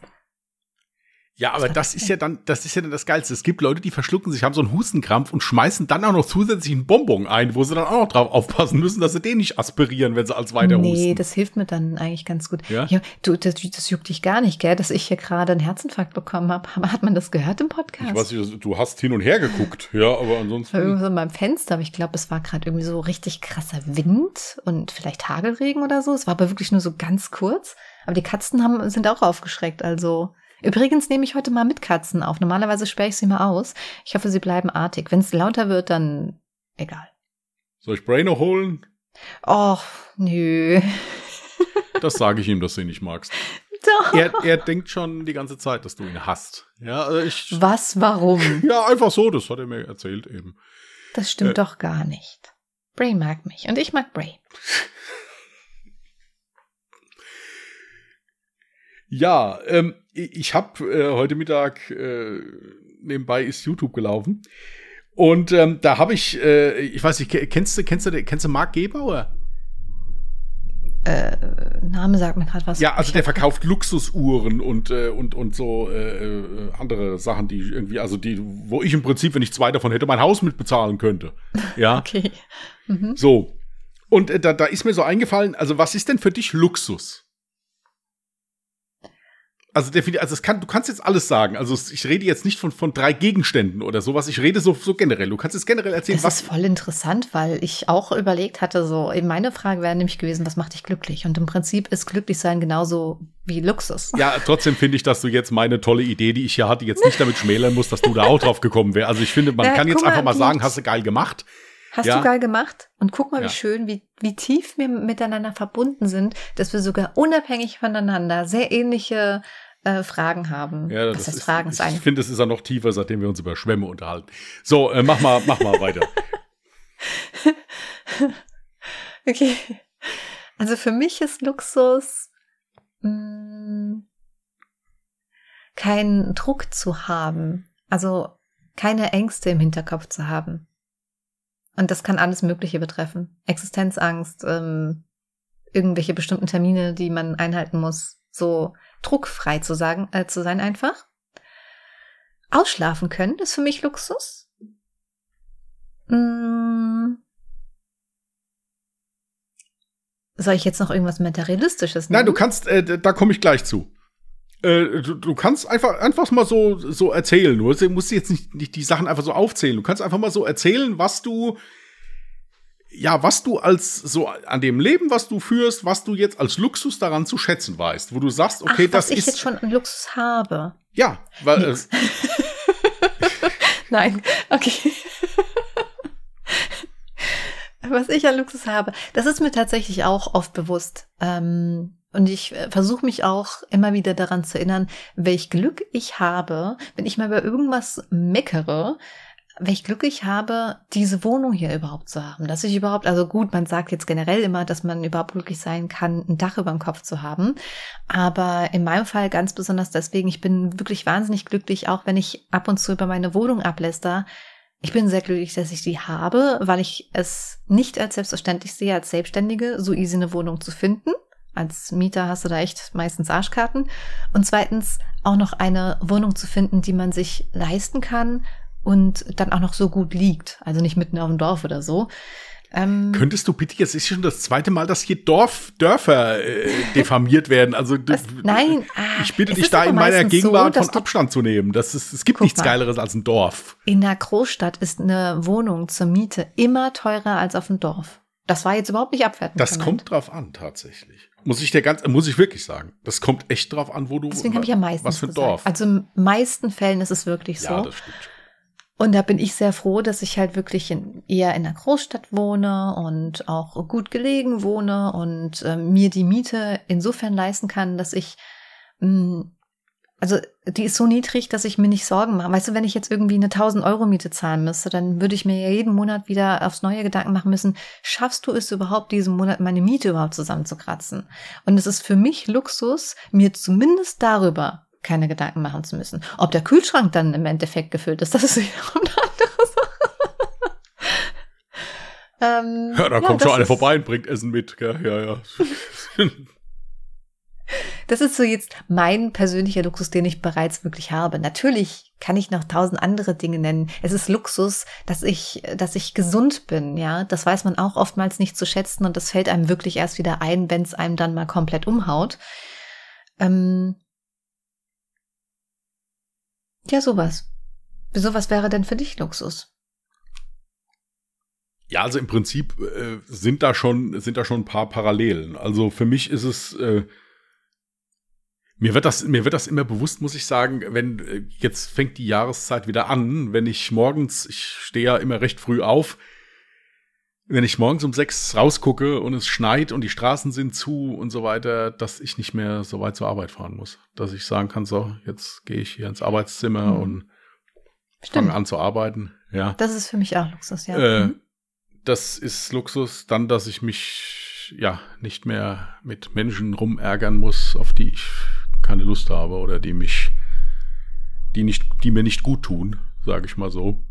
ja, aber das ist ja dann, das ist ja dann das Geilste. Es gibt Leute, die verschlucken sich, haben so einen Hustenkrampf und schmeißen dann auch noch zusätzlich einen Bonbon ein, wo sie dann auch noch drauf aufpassen müssen, dass sie den nicht aspirieren, wenn sie als weiter nee, husten. Nee, das hilft mir dann eigentlich ganz gut. Ja? ja du, das, das juckt dich gar nicht, gell, dass ich hier gerade einen Herzinfarkt bekommen habe. Aber hat man das gehört im Podcast? Ich weiß nicht, du hast hin und her geguckt, ja, aber ansonsten. Irgendwo so beim Fenster, aber ich glaube, es war gerade irgendwie so richtig krasser Wind und vielleicht Hagelregen oder so. Es war aber wirklich nur so ganz kurz. Aber die Katzen haben, sind auch aufgeschreckt, also. Übrigens nehme ich heute mal mit Katzen auf. Normalerweise sperre ich sie mal aus. Ich hoffe, sie bleiben artig. Wenn es lauter wird, dann egal. Soll ich Bray noch holen? Och, nö. *laughs* Das sage ich ihm, dass du ihn nicht magst. Doch. Er, er denkt schon die ganze Zeit, dass du ihn hast. Ja, also ich, Was, warum? *laughs* Ja, einfach so, das hat er mir erzählt eben. Das stimmt äh, doch gar nicht. Bray mag mich und ich mag Bray. Ja, ähm, ich habe äh, heute Mittag äh, nebenbei ist YouTube gelaufen und ähm, da habe ich, äh, ich weiß nicht, kennst du, kennst du, kennst du Marc Gebauer? Äh, Name sagt mir gerade was. Ja, also der verkauft Luxusuhren und äh, und und so äh, äh, andere Sachen, die irgendwie, also die, wo ich im Prinzip, wenn ich zwei davon hätte, mein Haus mitbezahlen könnte. *laughs* Ja. okay. Mhm. So. Und äh, da, da ist mir so eingefallen, also was ist denn für dich Luxus? Also definitiv, also es kann, du kannst jetzt alles sagen. Also ich rede jetzt nicht von, von drei Gegenständen oder sowas. Ich rede so, so generell. Du kannst jetzt generell erzählen, das was. Das ist voll interessant, weil ich auch überlegt hatte, so, eben meine Frage wäre nämlich gewesen, was macht dich glücklich? Und im Prinzip ist glücklich sein genauso wie Luxus. Ja, trotzdem finde ich, dass du jetzt meine tolle Idee, die ich hier hatte, jetzt nicht damit schmälern musst, dass du da auch drauf gekommen wärst. Also ich finde, man *laughs* Na, kann jetzt mal, einfach mal sagen, hast du geil gemacht. Hast ja. du geil gemacht? Und guck mal, ja. wie schön, wie, wie tief wir miteinander verbunden sind, dass wir sogar unabhängig voneinander sehr ähnliche äh, Fragen haben. Ja, das, das ist, Fragen ich, ich finde, es ist ja noch tiefer, seitdem wir uns über Schwämme unterhalten. So, äh, mach mal, mach mal weiter. *laughs* Okay. Also für mich ist Luxus mh, mm, keinen Druck zu haben. Also keine Ängste im Hinterkopf zu haben. Und das kann alles Mögliche betreffen. Existenzangst, ähm, irgendwelche bestimmten Termine, die man einhalten muss. So druckfrei zu sagen, äh, zu sein einfach. Ausschlafen können ist für mich Luxus. Hm. Soll ich jetzt noch irgendwas Materialistisches nehmen? Nein, du kannst, äh, da komme ich gleich zu. Äh, du, du, kannst einfach, einfach mal so, so erzählen. Du musst jetzt nicht, nicht die Sachen einfach so aufzählen. Du kannst einfach mal so erzählen, was du, ja, was du als so an dem Leben, was du führst, was du jetzt als Luxus daran zu schätzen weißt, wo du sagst, okay, Ach, das was ich ist jetzt schon an Luxus habe. Ja, weil äh, *laughs* Nein, okay. Was ich an Luxus habe, das ist mir tatsächlich auch oft bewusst. Ähm, und ich äh, versuche mich auch immer wieder daran zu erinnern, welch Glück ich habe, wenn ich mal über irgendwas meckere, welch Glück ich habe, diese Wohnung hier überhaupt zu haben. Dass ich überhaupt, also gut, man sagt jetzt generell immer, dass man überhaupt glücklich sein kann, ein Dach über dem Kopf zu haben. Aber in meinem Fall ganz besonders deswegen, ich bin wirklich wahnsinnig glücklich, auch wenn ich ab und zu über meine Wohnung abläster. Ich bin sehr glücklich, dass ich die habe, weil ich es nicht als selbstverständlich sehe, als Selbstständige so easy eine Wohnung zu finden. Als Mieter hast du da echt meistens Arschkarten. Und zweitens auch noch eine Wohnung zu finden, die man sich leisten kann und dann auch noch so gut liegt. Also nicht mitten auf dem Dorf oder so. Ähm, Könntest du bitte, jetzt ist schon das zweite Mal, dass hier Dorf, Dörfer äh, diffamiert werden. Also was? nein, ah, ich bitte dich da in meiner Gegenwart so, von Abstand zu nehmen. Das ist, es gibt nichts mal, Geileres als ein Dorf. In einer Großstadt ist eine Wohnung zur Miete immer teurer als auf dem Dorf. Das war jetzt überhaupt nicht abwertend. Das kommt drauf an, tatsächlich. Muss ich dir ganz, muss ich wirklich sagen. Das kommt echt drauf an, wo du. Deswegen habe ich ja meistens. Was für ein Dorf. Also in meisten Fällen ist es wirklich so. Ja, das stimmt. Und da bin ich sehr froh, dass ich halt wirklich in, eher in einer Großstadt wohne und auch gut gelegen wohne und äh, mir die Miete insofern leisten kann, dass ich, mh, mm, also die ist so niedrig, dass ich mir nicht Sorgen mache. Weißt du, wenn ich jetzt irgendwie eine 1000 Euro Miete zahlen müsste, dann würde ich mir ja jeden Monat wieder aufs neue Gedanken machen müssen, schaffst du es überhaupt, diesen Monat meine Miete überhaupt zusammenzukratzen? Und es ist für mich Luxus, mir zumindest darüber keine Gedanken machen zu müssen. Ob der Kühlschrank dann im Endeffekt gefüllt ist, das ist *laughs* wiederum eine andere Sache. *laughs* ähm, ja, da ja, kommt schon einer vorbei und bringt Essen mit. Gell? Ja, ja. *laughs* Das ist so jetzt mein persönlicher Luxus, den ich bereits wirklich habe. Natürlich kann ich noch tausend andere Dinge nennen. Es ist Luxus, dass ich, dass ich gesund bin, ja. Das weiß man auch oftmals nicht zu schätzen und das fällt einem wirklich erst wieder ein, wenn es einem dann mal komplett umhaut. Ähm, ja, sowas. Sowas wäre denn für dich Luxus? Ja, also im Prinzip äh, sind da schon sind da schon ein paar Parallelen. Also für mich ist es äh, mir wird das mir wird das immer bewusst, muss ich sagen, wenn äh, jetzt fängt die Jahreszeit wieder an, wenn ich morgens ich stehe ja immer recht früh auf, wenn ich morgens um sechs rausgucke und es schneit und die Straßen sind zu und so weiter, dass ich nicht mehr so weit zur Arbeit fahren muss. Dass ich sagen kann, so, jetzt gehe ich hier ins Arbeitszimmer mhm. und fange an zu arbeiten. Ja. Das ist für mich auch Luxus, ja. Äh, mhm. Das ist Luxus, dann, dass ich mich ja nicht mehr mit Menschen rumärgern muss, auf die ich keine Lust habe oder die mich, die nicht, die mir nicht gut tun, sage ich mal so.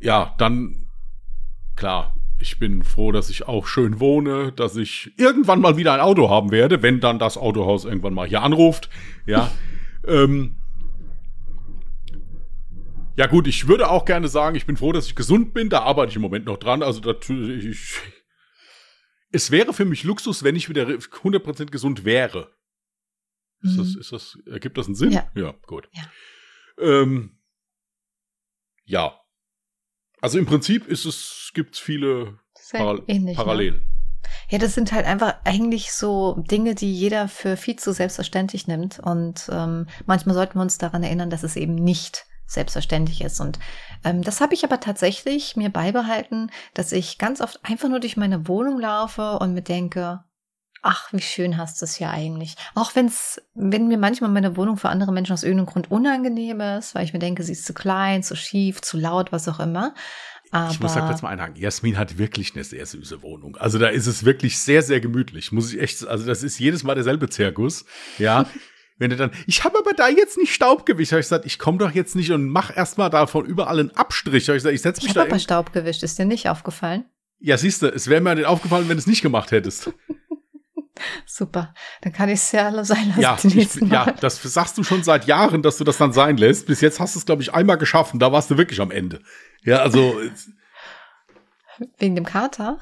Ja, dann klar, ich bin froh, dass ich auch schön wohne, dass ich irgendwann mal wieder ein Auto haben werde, wenn dann das Autohaus irgendwann mal hier anruft. Ja. *laughs* ähm, ja gut, ich würde auch gerne sagen, ich bin froh, dass ich gesund bin. Da arbeite ich im Moment noch dran. Also natürlich, es wäre für mich Luxus, wenn ich wieder 100% gesund wäre. Ist mhm. das, ist das, ergibt das einen Sinn? Ja, ja gut. Ja. Ähm, ja, also im Prinzip ist es, gibt viele Paral ähnlich, ne? Parallelen. Ne? Ja, das sind halt einfach eigentlich so Dinge, die jeder für viel zu selbstverständlich nimmt. Und ähm, manchmal sollten wir uns daran erinnern, dass es eben nicht selbstverständlich ist. Und ähm, das habe ich aber tatsächlich mir beibehalten, dass ich ganz oft einfach nur durch meine Wohnung laufe und mir denke, ach, wie schön hast du es hier eigentlich. Auch wenn's, wenn mir manchmal meine Wohnung für andere Menschen aus irgendeinem Grund unangenehm ist, weil ich mir denke, sie ist zu klein, zu schief, zu laut, was auch immer. Aber Ich muss da kurz mal einhaken. Jasmin hat wirklich eine sehr süße Wohnung. Also da ist es wirklich sehr, sehr gemütlich. Muss ich echt, also das ist jedes Mal derselbe Zirkus. Ja. *laughs* Wenn du dann, ich habe aber da jetzt nicht Staub gewischt. Habe ich gesagt, ich komme doch jetzt nicht und mach erstmal davon überall einen Abstrich. Habe ich gesagt, ich setze ich mich habe da. aber in- Staub gewischt. Ist dir nicht aufgefallen? ja, siehst du, es wäre mir nicht aufgefallen, wenn du es nicht gemacht hättest. *laughs* Super. Dann kann ich es ja sein lassen Ja, ich, ja, das sagst du schon seit Jahren, dass du das dann sein lässt. Bis jetzt hast du es, glaube ich, einmal geschaffen. Da warst du wirklich am Ende. Ja, also Wegen dem Kater.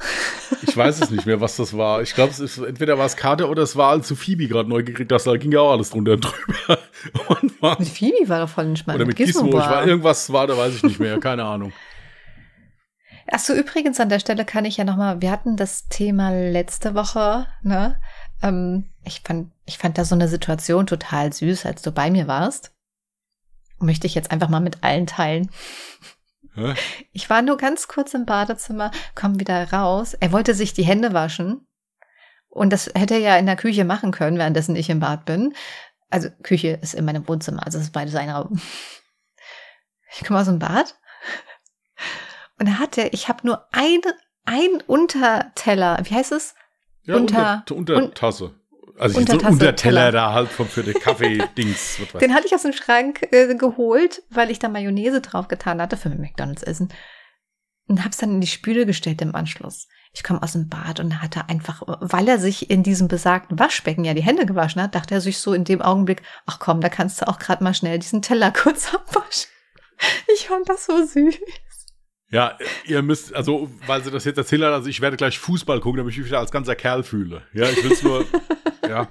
ich weiß es nicht mehr, was das war. Ich glaube, es ist entweder war es Karte oder es war, als du Phoebe gerade neu gekriegt hast. Da ging ja auch alles drunter und drüber. *laughs* Und war, Mit Phoebe war doch voll entspannt. oder mit Gizmo. Ich war, irgendwas war, da weiß ich nicht mehr. Keine Ahnung. Achso, übrigens an der Stelle kann ich ja nochmal, wir hatten das Thema letzte Woche, ne? Ähm, ich fand, ich fand da so eine Situation total süß, als du bei mir warst. Möchte ich jetzt einfach mal mit allen teilen. Hä? Ich war nur ganz kurz im Badezimmer, komm wieder raus. Er wollte sich die Hände waschen. Und das hätte er ja in der Küche machen können, währenddessen ich im Bad bin. Also Küche ist in meinem Wohnzimmer, also es ist beides ein Raum. Ich komme aus dem Bad und da hat er, ich habe nur eine, ein Unterteller, wie heißt es? Ja, Unter- unter, Untertasse. Also jetzt so ein Untertasse, Unterteller Teller. da halt vom, für den Kaffee-Dings. Den hatte ich aus dem Schrank äh, geholt, weil ich da Mayonnaise drauf getan hatte für McDonalds essen. Und hab's dann in die Spüle gestellt im Anschluss. Ich komme aus dem Bad und da hat er einfach, weil er sich in diesem besagten Waschbecken ja die Hände gewaschen hat, dachte er sich so in dem Augenblick, ach komm, da kannst du auch gerade mal schnell diesen Teller *laughs* kurz abwaschen. Ich fand das so süß. Ja, ihr müsst, also, weil sie das jetzt erzählt hat, also ich werde gleich Fußball gucken, damit ich mich wieder als ganzer Kerl fühle. Ja, ich will es nur, *laughs* ja,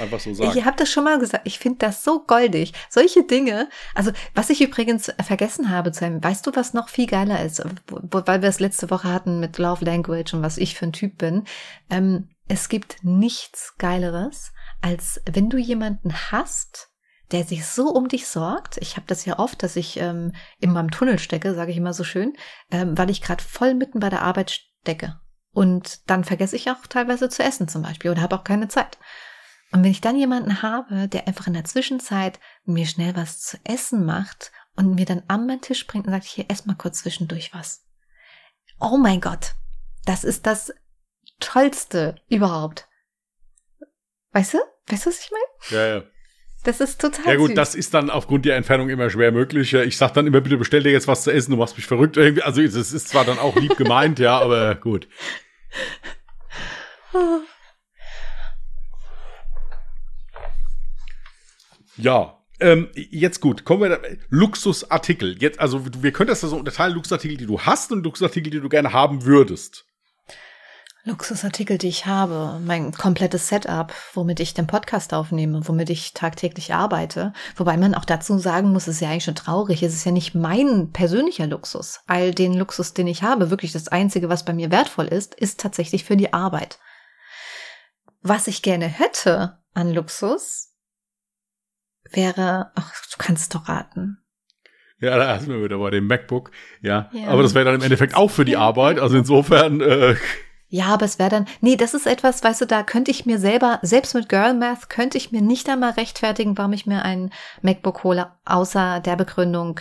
einfach so sagen. Ich habe das schon mal gesagt. Ich finde das so goldig. Solche Dinge. Also, was ich übrigens vergessen habe zu einem, weißt du, was noch viel geiler ist? Weil wir es letzte Woche hatten mit Love Language und was ich für ein Typ bin. Ähm, es gibt nichts Geileres, als wenn du jemanden hast, der sich so um dich sorgt. Ich habe das ja oft, dass ich ähm, in meinem Tunnel stecke, sage ich immer so schön, ähm, weil ich gerade voll mitten bei der Arbeit stecke. Und dann vergesse ich auch teilweise zu essen zum Beispiel oder habe auch keine Zeit. Und wenn ich dann jemanden habe, der einfach in der Zwischenzeit mir schnell was zu essen macht und mir dann an meinen Tisch bringt und sagt, hier, ess mal kurz zwischendurch was. Oh mein Gott, das ist das Tollste überhaupt. Weißt du? Weißt du, was ich meine? ja, ja. Das ist total Ja gut, süß. das ist dann aufgrund der Entfernung immer schwer möglich. Ich sag dann immer, bitte bestell dir jetzt was zu essen, du machst mich verrückt. Also es ist zwar dann auch lieb gemeint, ja, aber gut. Ja, ähm, jetzt gut, kommen wir da, Luxusartikel. Jetzt, also wir können das ja so unterteilen, Luxusartikel, die du hast und Luxusartikel, die du gerne haben würdest. Luxusartikel, die ich habe, mein komplettes Setup, womit ich den Podcast aufnehme, womit ich tagtäglich arbeite. Wobei man auch dazu sagen muss, es ist ja eigentlich schon traurig. Es ist ja nicht mein persönlicher Luxus. All den Luxus, den ich habe, wirklich das Einzige, was bei mir wertvoll ist, ist tatsächlich für die Arbeit. Was ich gerne hätte an Luxus, wäre, ach, du kannst doch raten. Ja, da sind wir wieder bei dem MacBook. Ja, Ja. aber das wäre dann im Endeffekt auch für die. *laughs* Arbeit. Also insofern, äh, Ja, aber es wäre dann, nee, das ist etwas, weißt du, da könnte ich mir selber, selbst mit Girl Math, könnte ich mir nicht einmal rechtfertigen, warum ich mir ein MacBook hole, außer der Begründung,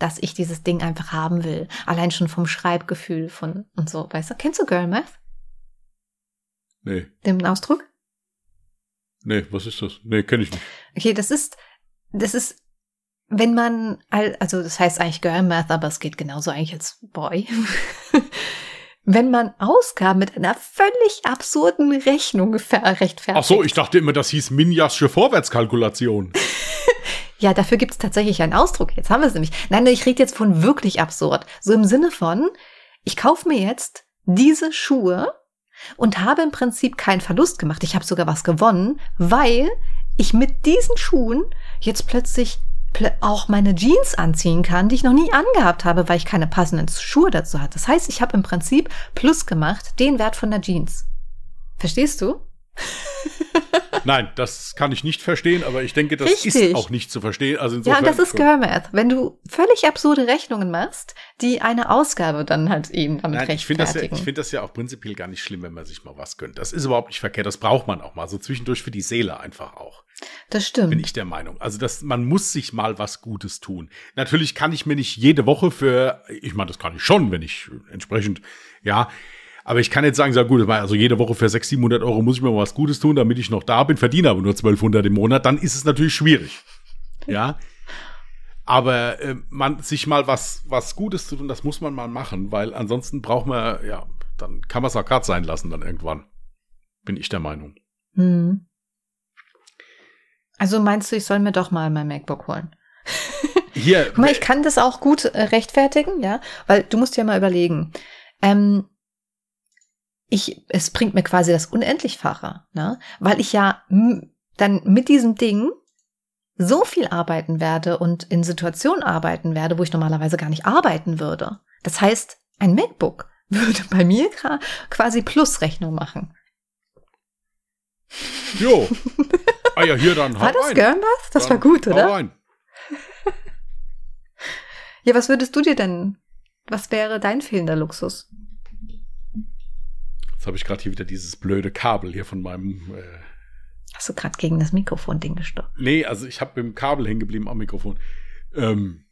dass ich dieses Ding einfach haben will. Allein schon vom Schreibgefühl von und so, weißt du? Kennst du Girl Math? nee, Den Ausdruck? nee, was ist das? Nee, kenne ich nicht. Okay, das ist, das ist, wenn man, also das heißt eigentlich Girl Math, aber es geht genauso eigentlich als Boy. *laughs* wenn man Ausgaben mit einer völlig absurden Rechnung rechtfertigt. Ach so, ich dachte immer, das hieß Minjasche Vorwärtskalkulation. *laughs* Ja, dafür gibt es tatsächlich einen Ausdruck. Jetzt haben wir es nämlich. Nein, ich rede jetzt von wirklich absurd. So im Sinne von, ich kaufe mir jetzt diese Schuhe und habe im Prinzip keinen Verlust gemacht. Ich habe sogar was gewonnen, weil ich mit diesen Schuhen jetzt plötzlich plö auch meine Jeans anziehen kann, die ich noch nie angehabt habe, weil ich keine passenden Schuhe dazu hatte. Das heißt, ich habe im Prinzip Plus gemacht, den Wert von der Jeans. Verstehst du? *laughs* Nein, das kann ich nicht verstehen, aber ich denke, das Richtig. ist auch nicht zu verstehen. Also Ja, und das ist Girl Math. Wenn du völlig absurde Rechnungen machst, die eine Ausgabe dann halt eben damit Nein, ich finde das, ja, rechtfertigen. find das ja auch prinzipiell gar nicht schlimm, wenn man sich mal was gönnt. Das ist überhaupt nicht verkehrt. Das braucht man auch mal. So zwischendurch für die Seele einfach auch. das stimmt. bin ich der Meinung. Also das, man muss sich mal was Gutes tun. Natürlich kann ich mir nicht jede Woche für, ich meine, das kann ich schon, wenn ich entsprechend, ja, aber ich kann jetzt sagen, sag gut, also jede Woche für 600, 700 Euro muss ich mir mal was Gutes tun, damit ich noch da bin, verdiene aber nur 1200 im Monat, dann ist es natürlich schwierig. Ja. Aber äh, man sich mal was, was Gutes zu tun, das muss man mal machen, weil ansonsten braucht man, ja, dann kann man es auch gerade sein lassen dann irgendwann. Bin ich der Meinung. Hm. Also meinst du, ich soll mir doch mal mein MacBook holen? *laughs* Hier, Guck mal, ich kann das auch gut äh, rechtfertigen, ja, weil du musst dir mal überlegen. Ähm, ich, es bringt mir quasi das Unendlichfache, ne? Weil ich ja dann mit diesem Ding so viel arbeiten werde und in Situationen arbeiten werde, wo ich normalerweise gar nicht arbeiten würde. Das heißt, ein MacBook *laughs* würde bei mir quasi Plusrechnung machen. jo. *laughs* Ah ja, hier dann. War das rein. Girlmath? Das war gut, oder? rein. *laughs* Ja, was würdest du dir denn? Was wäre dein fehlender Luxus? Jetzt habe ich gerade hier wieder dieses blöde Kabel hier von meinem. Äh, Hast du gerade gegen das Mikrofon-Ding gestochen? nee, also ich habe mit dem Kabel hängen geblieben am Mikrofon. Ähm,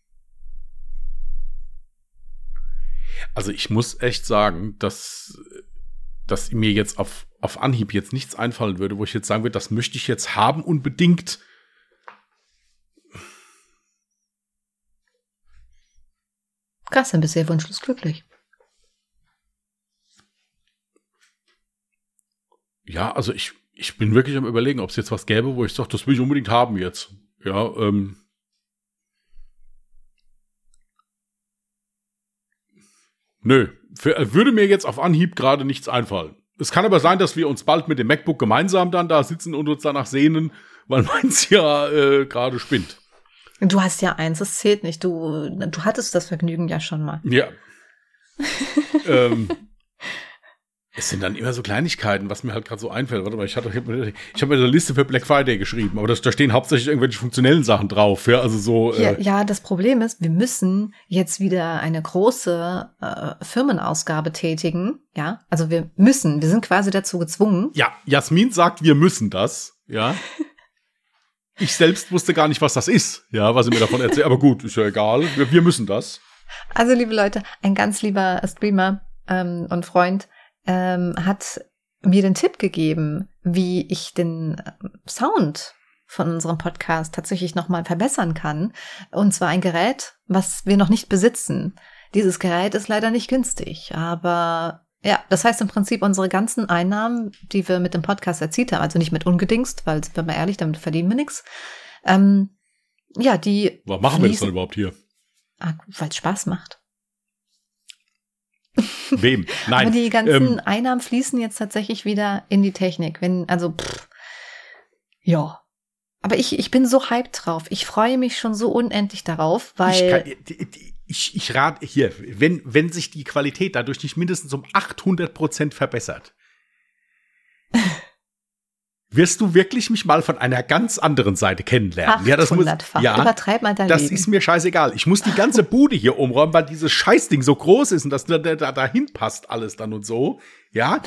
also ich muss echt sagen, dass, dass mir jetzt auf, auf Anhieb jetzt nichts einfallen würde, wo ich jetzt sagen würde, das möchte ich jetzt haben unbedingt. Krass, dann bist du ja wunschlos glücklich. Ja, also ich, ich bin wirklich am überlegen, ob es jetzt was gäbe, wo ich sage, das will ich unbedingt haben jetzt. Ja, ähm. Nö, für, äh, würde mir jetzt auf Anhieb gerade nichts einfallen. Es kann aber sein, dass wir uns bald mit dem MacBook gemeinsam dann da sitzen und uns danach sehnen, weil *laughs* meins ja äh, gerade spinnt. Du hast ja eins, das zählt nicht. Du, du hattest das Vergnügen ja schon mal. Ja. *laughs* ähm, es sind dann immer so Kleinigkeiten, was mir halt gerade so einfällt. Warte mal, ich, hatte, ich habe ich hab mir eine Liste für Black Friday geschrieben, aber das, da stehen hauptsächlich irgendwelche funktionellen Sachen drauf. Ja, also so. Ja, Äh, ja, das Problem ist, wir müssen jetzt wieder eine große äh, Firmenausgabe tätigen. Ja, also wir müssen, wir sind quasi dazu gezwungen. ja, Jasmin sagt, wir müssen das. Ja. *laughs* Ich selbst wusste gar nicht, was das ist. Ja, was sie mir davon erzählt. Aber gut, ist ja egal. Wir, wir müssen das. Also, liebe Leute, ein ganz lieber Streamer ähm, und Freund ähm, hat mir den Tipp gegeben, wie ich den ähm, Sound von unserem Podcast tatsächlich nochmal verbessern kann. Und zwar ein Gerät, was wir noch nicht besitzen. Dieses Gerät ist leider nicht günstig, aber ja, das heißt im Prinzip unsere ganzen Einnahmen, die wir mit dem Podcast erzielt haben, also nicht mit ungedingst, weil, sind wir mal ehrlich, damit verdienen wir nichts. Ähm, ja, die. Was machen wir das dann überhaupt hier? Ah, weil es Spaß macht. Wem? *laughs* Nein. Aber die ganzen ähm, Einnahmen fließen jetzt tatsächlich wieder in die Technik. Wenn, also, pff, ja. Aber ich, ich bin so hyped drauf. Ich freue mich schon so unendlich darauf, weil. Ich, kann, ich, ich rate hier, wenn, wenn sich die Qualität dadurch nicht mindestens um 800 Prozent verbessert, *laughs* wirst du wirklich mich mal von einer ganz anderen Seite kennenlernen. Ja, das muss, 800-fach. ja, Übertreib mal dein das Leben. ist mir scheißegal. Ich muss die ganze Bude hier umräumen, weil dieses Scheißding so groß ist und das da, da, dahin passt alles dann und so. Ja.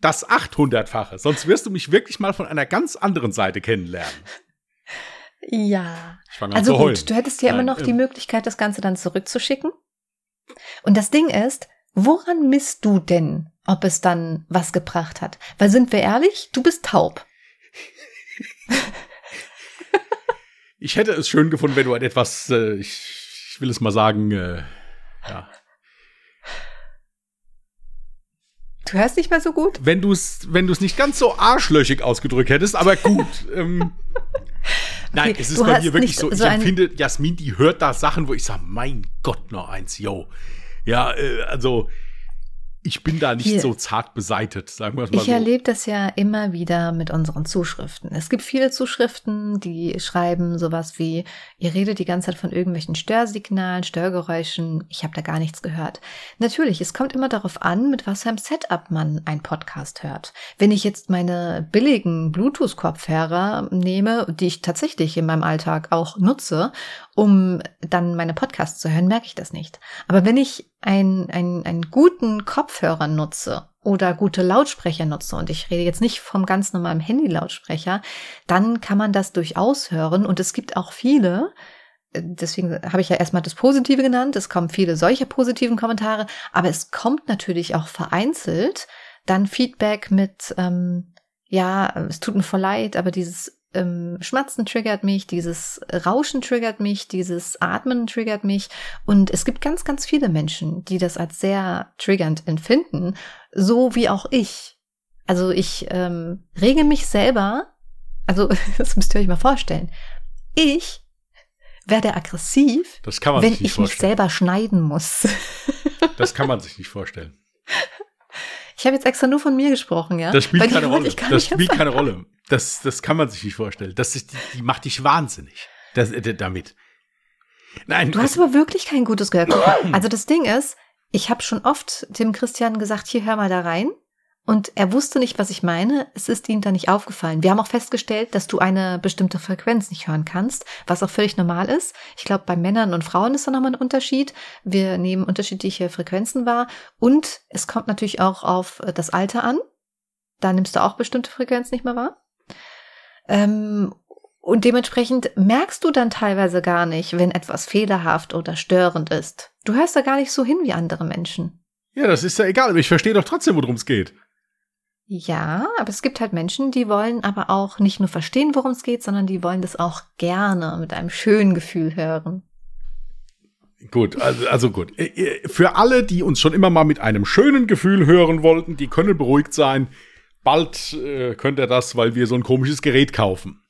Das 800-fache. Sonst wirst du mich wirklich mal von einer ganz anderen Seite kennenlernen. ja. Ich fange an Also gut, du hättest ja immer noch die ähm, Möglichkeit, das Ganze dann zurückzuschicken. Und das Ding ist, woran misst du denn, ob es dann was gebracht hat? Weil sind wir ehrlich, du bist taub. *laughs* Ich hätte es schön gefunden, wenn du ein etwas, äh, ich, ich will es mal sagen, äh, ja. Du hörst nicht mehr so gut? Wenn du es, wenn du es nicht ganz so arschlöchig ausgedrückt hättest, aber gut. *laughs* ähm, nein, Okay, es ist bei mir wirklich so. Ich so empfinde, Jasmin, die hört da Sachen, wo ich sage, mein Gott, noch eins, yo. Ja, äh, also ich bin da nicht Hier. so zart beseitet, sagen wir es mal Ich so. erlebe das ja immer wieder mit unseren Zuschriften. Es gibt viele Zuschriften, die schreiben sowas wie, ihr redet die ganze Zeit von irgendwelchen Störsignalen, Störgeräuschen, ich habe da gar nichts gehört. Natürlich, es kommt immer darauf an, mit was für einem Setup man einen Podcast hört. Wenn ich jetzt meine billigen Bluetooth-Kopfhörer nehme, die ich tatsächlich in meinem Alltag auch nutze, um dann meine Podcasts zu hören, merke ich das nicht. Aber wenn ich ein, ein, einen guten Kopfhörer nutze oder gute Lautsprecher nutze, und ich rede jetzt nicht vom ganz normalen Handy-Lautsprecher, dann kann man das durchaus hören. Und es gibt auch viele, äh, deswegen habe ich ja erstmal das Positive genannt, es kommen viele solche positiven Kommentare, aber es kommt natürlich auch vereinzelt dann Feedback mit, ähm, ja, es tut mir voll leid, aber dieses ähm, Schmatzen triggert mich, dieses Rauschen triggert mich, dieses Atmen triggert mich. Und es gibt ganz, ganz viele Menschen, die das als sehr triggernd empfinden, so wie auch ich. Also ich ähm, rege mich selber, also *laughs* das müsst ihr euch mal vorstellen. Ich werde aggressiv, wenn ich mich vorstellen. selber schneiden muss. *laughs* Das kann man sich nicht vorstellen. Ich habe jetzt extra nur von mir gesprochen, ja. Das spielt keine Rolle. Das spielt keine Rolle. Das, das kann man sich nicht vorstellen. Das ist, die, macht dich wahnsinnig. Das, äh, damit. Nein, Du hast aber wirklich kein gutes Gehör. Also das Ding ist, ich habe schon oft dem Christian gesagt, hier hör mal da rein. Und er wusste nicht, was ich meine. Es ist ihm da nicht aufgefallen. Wir haben auch festgestellt, dass du eine bestimmte Frequenz nicht hören kannst, was auch völlig normal ist. Ich glaube, bei Männern und Frauen ist da nochmal ein Unterschied. Wir nehmen unterschiedliche Frequenzen wahr. Und es kommt natürlich auch auf äh, das Alter an. Da nimmst du auch bestimmte Frequenzen nicht mehr wahr. Ähm, und dementsprechend merkst du dann teilweise gar nicht, wenn etwas fehlerhaft oder störend ist. Du hörst da gar nicht so hin wie andere Menschen. ja, das ist ja egal. Aber ich verstehe doch trotzdem, worum es geht. Ja, aber es gibt halt Menschen, die wollen aber auch nicht nur verstehen, worum es geht, sondern die wollen das auch gerne mit einem schönen Gefühl hören. Gut, also, also gut. Äh, äh, Für alle, die uns schon immer mal mit einem schönen Gefühl hören wollten, die können beruhigt sein. Bald äh, könnt ihr das, weil wir so ein komisches Gerät kaufen.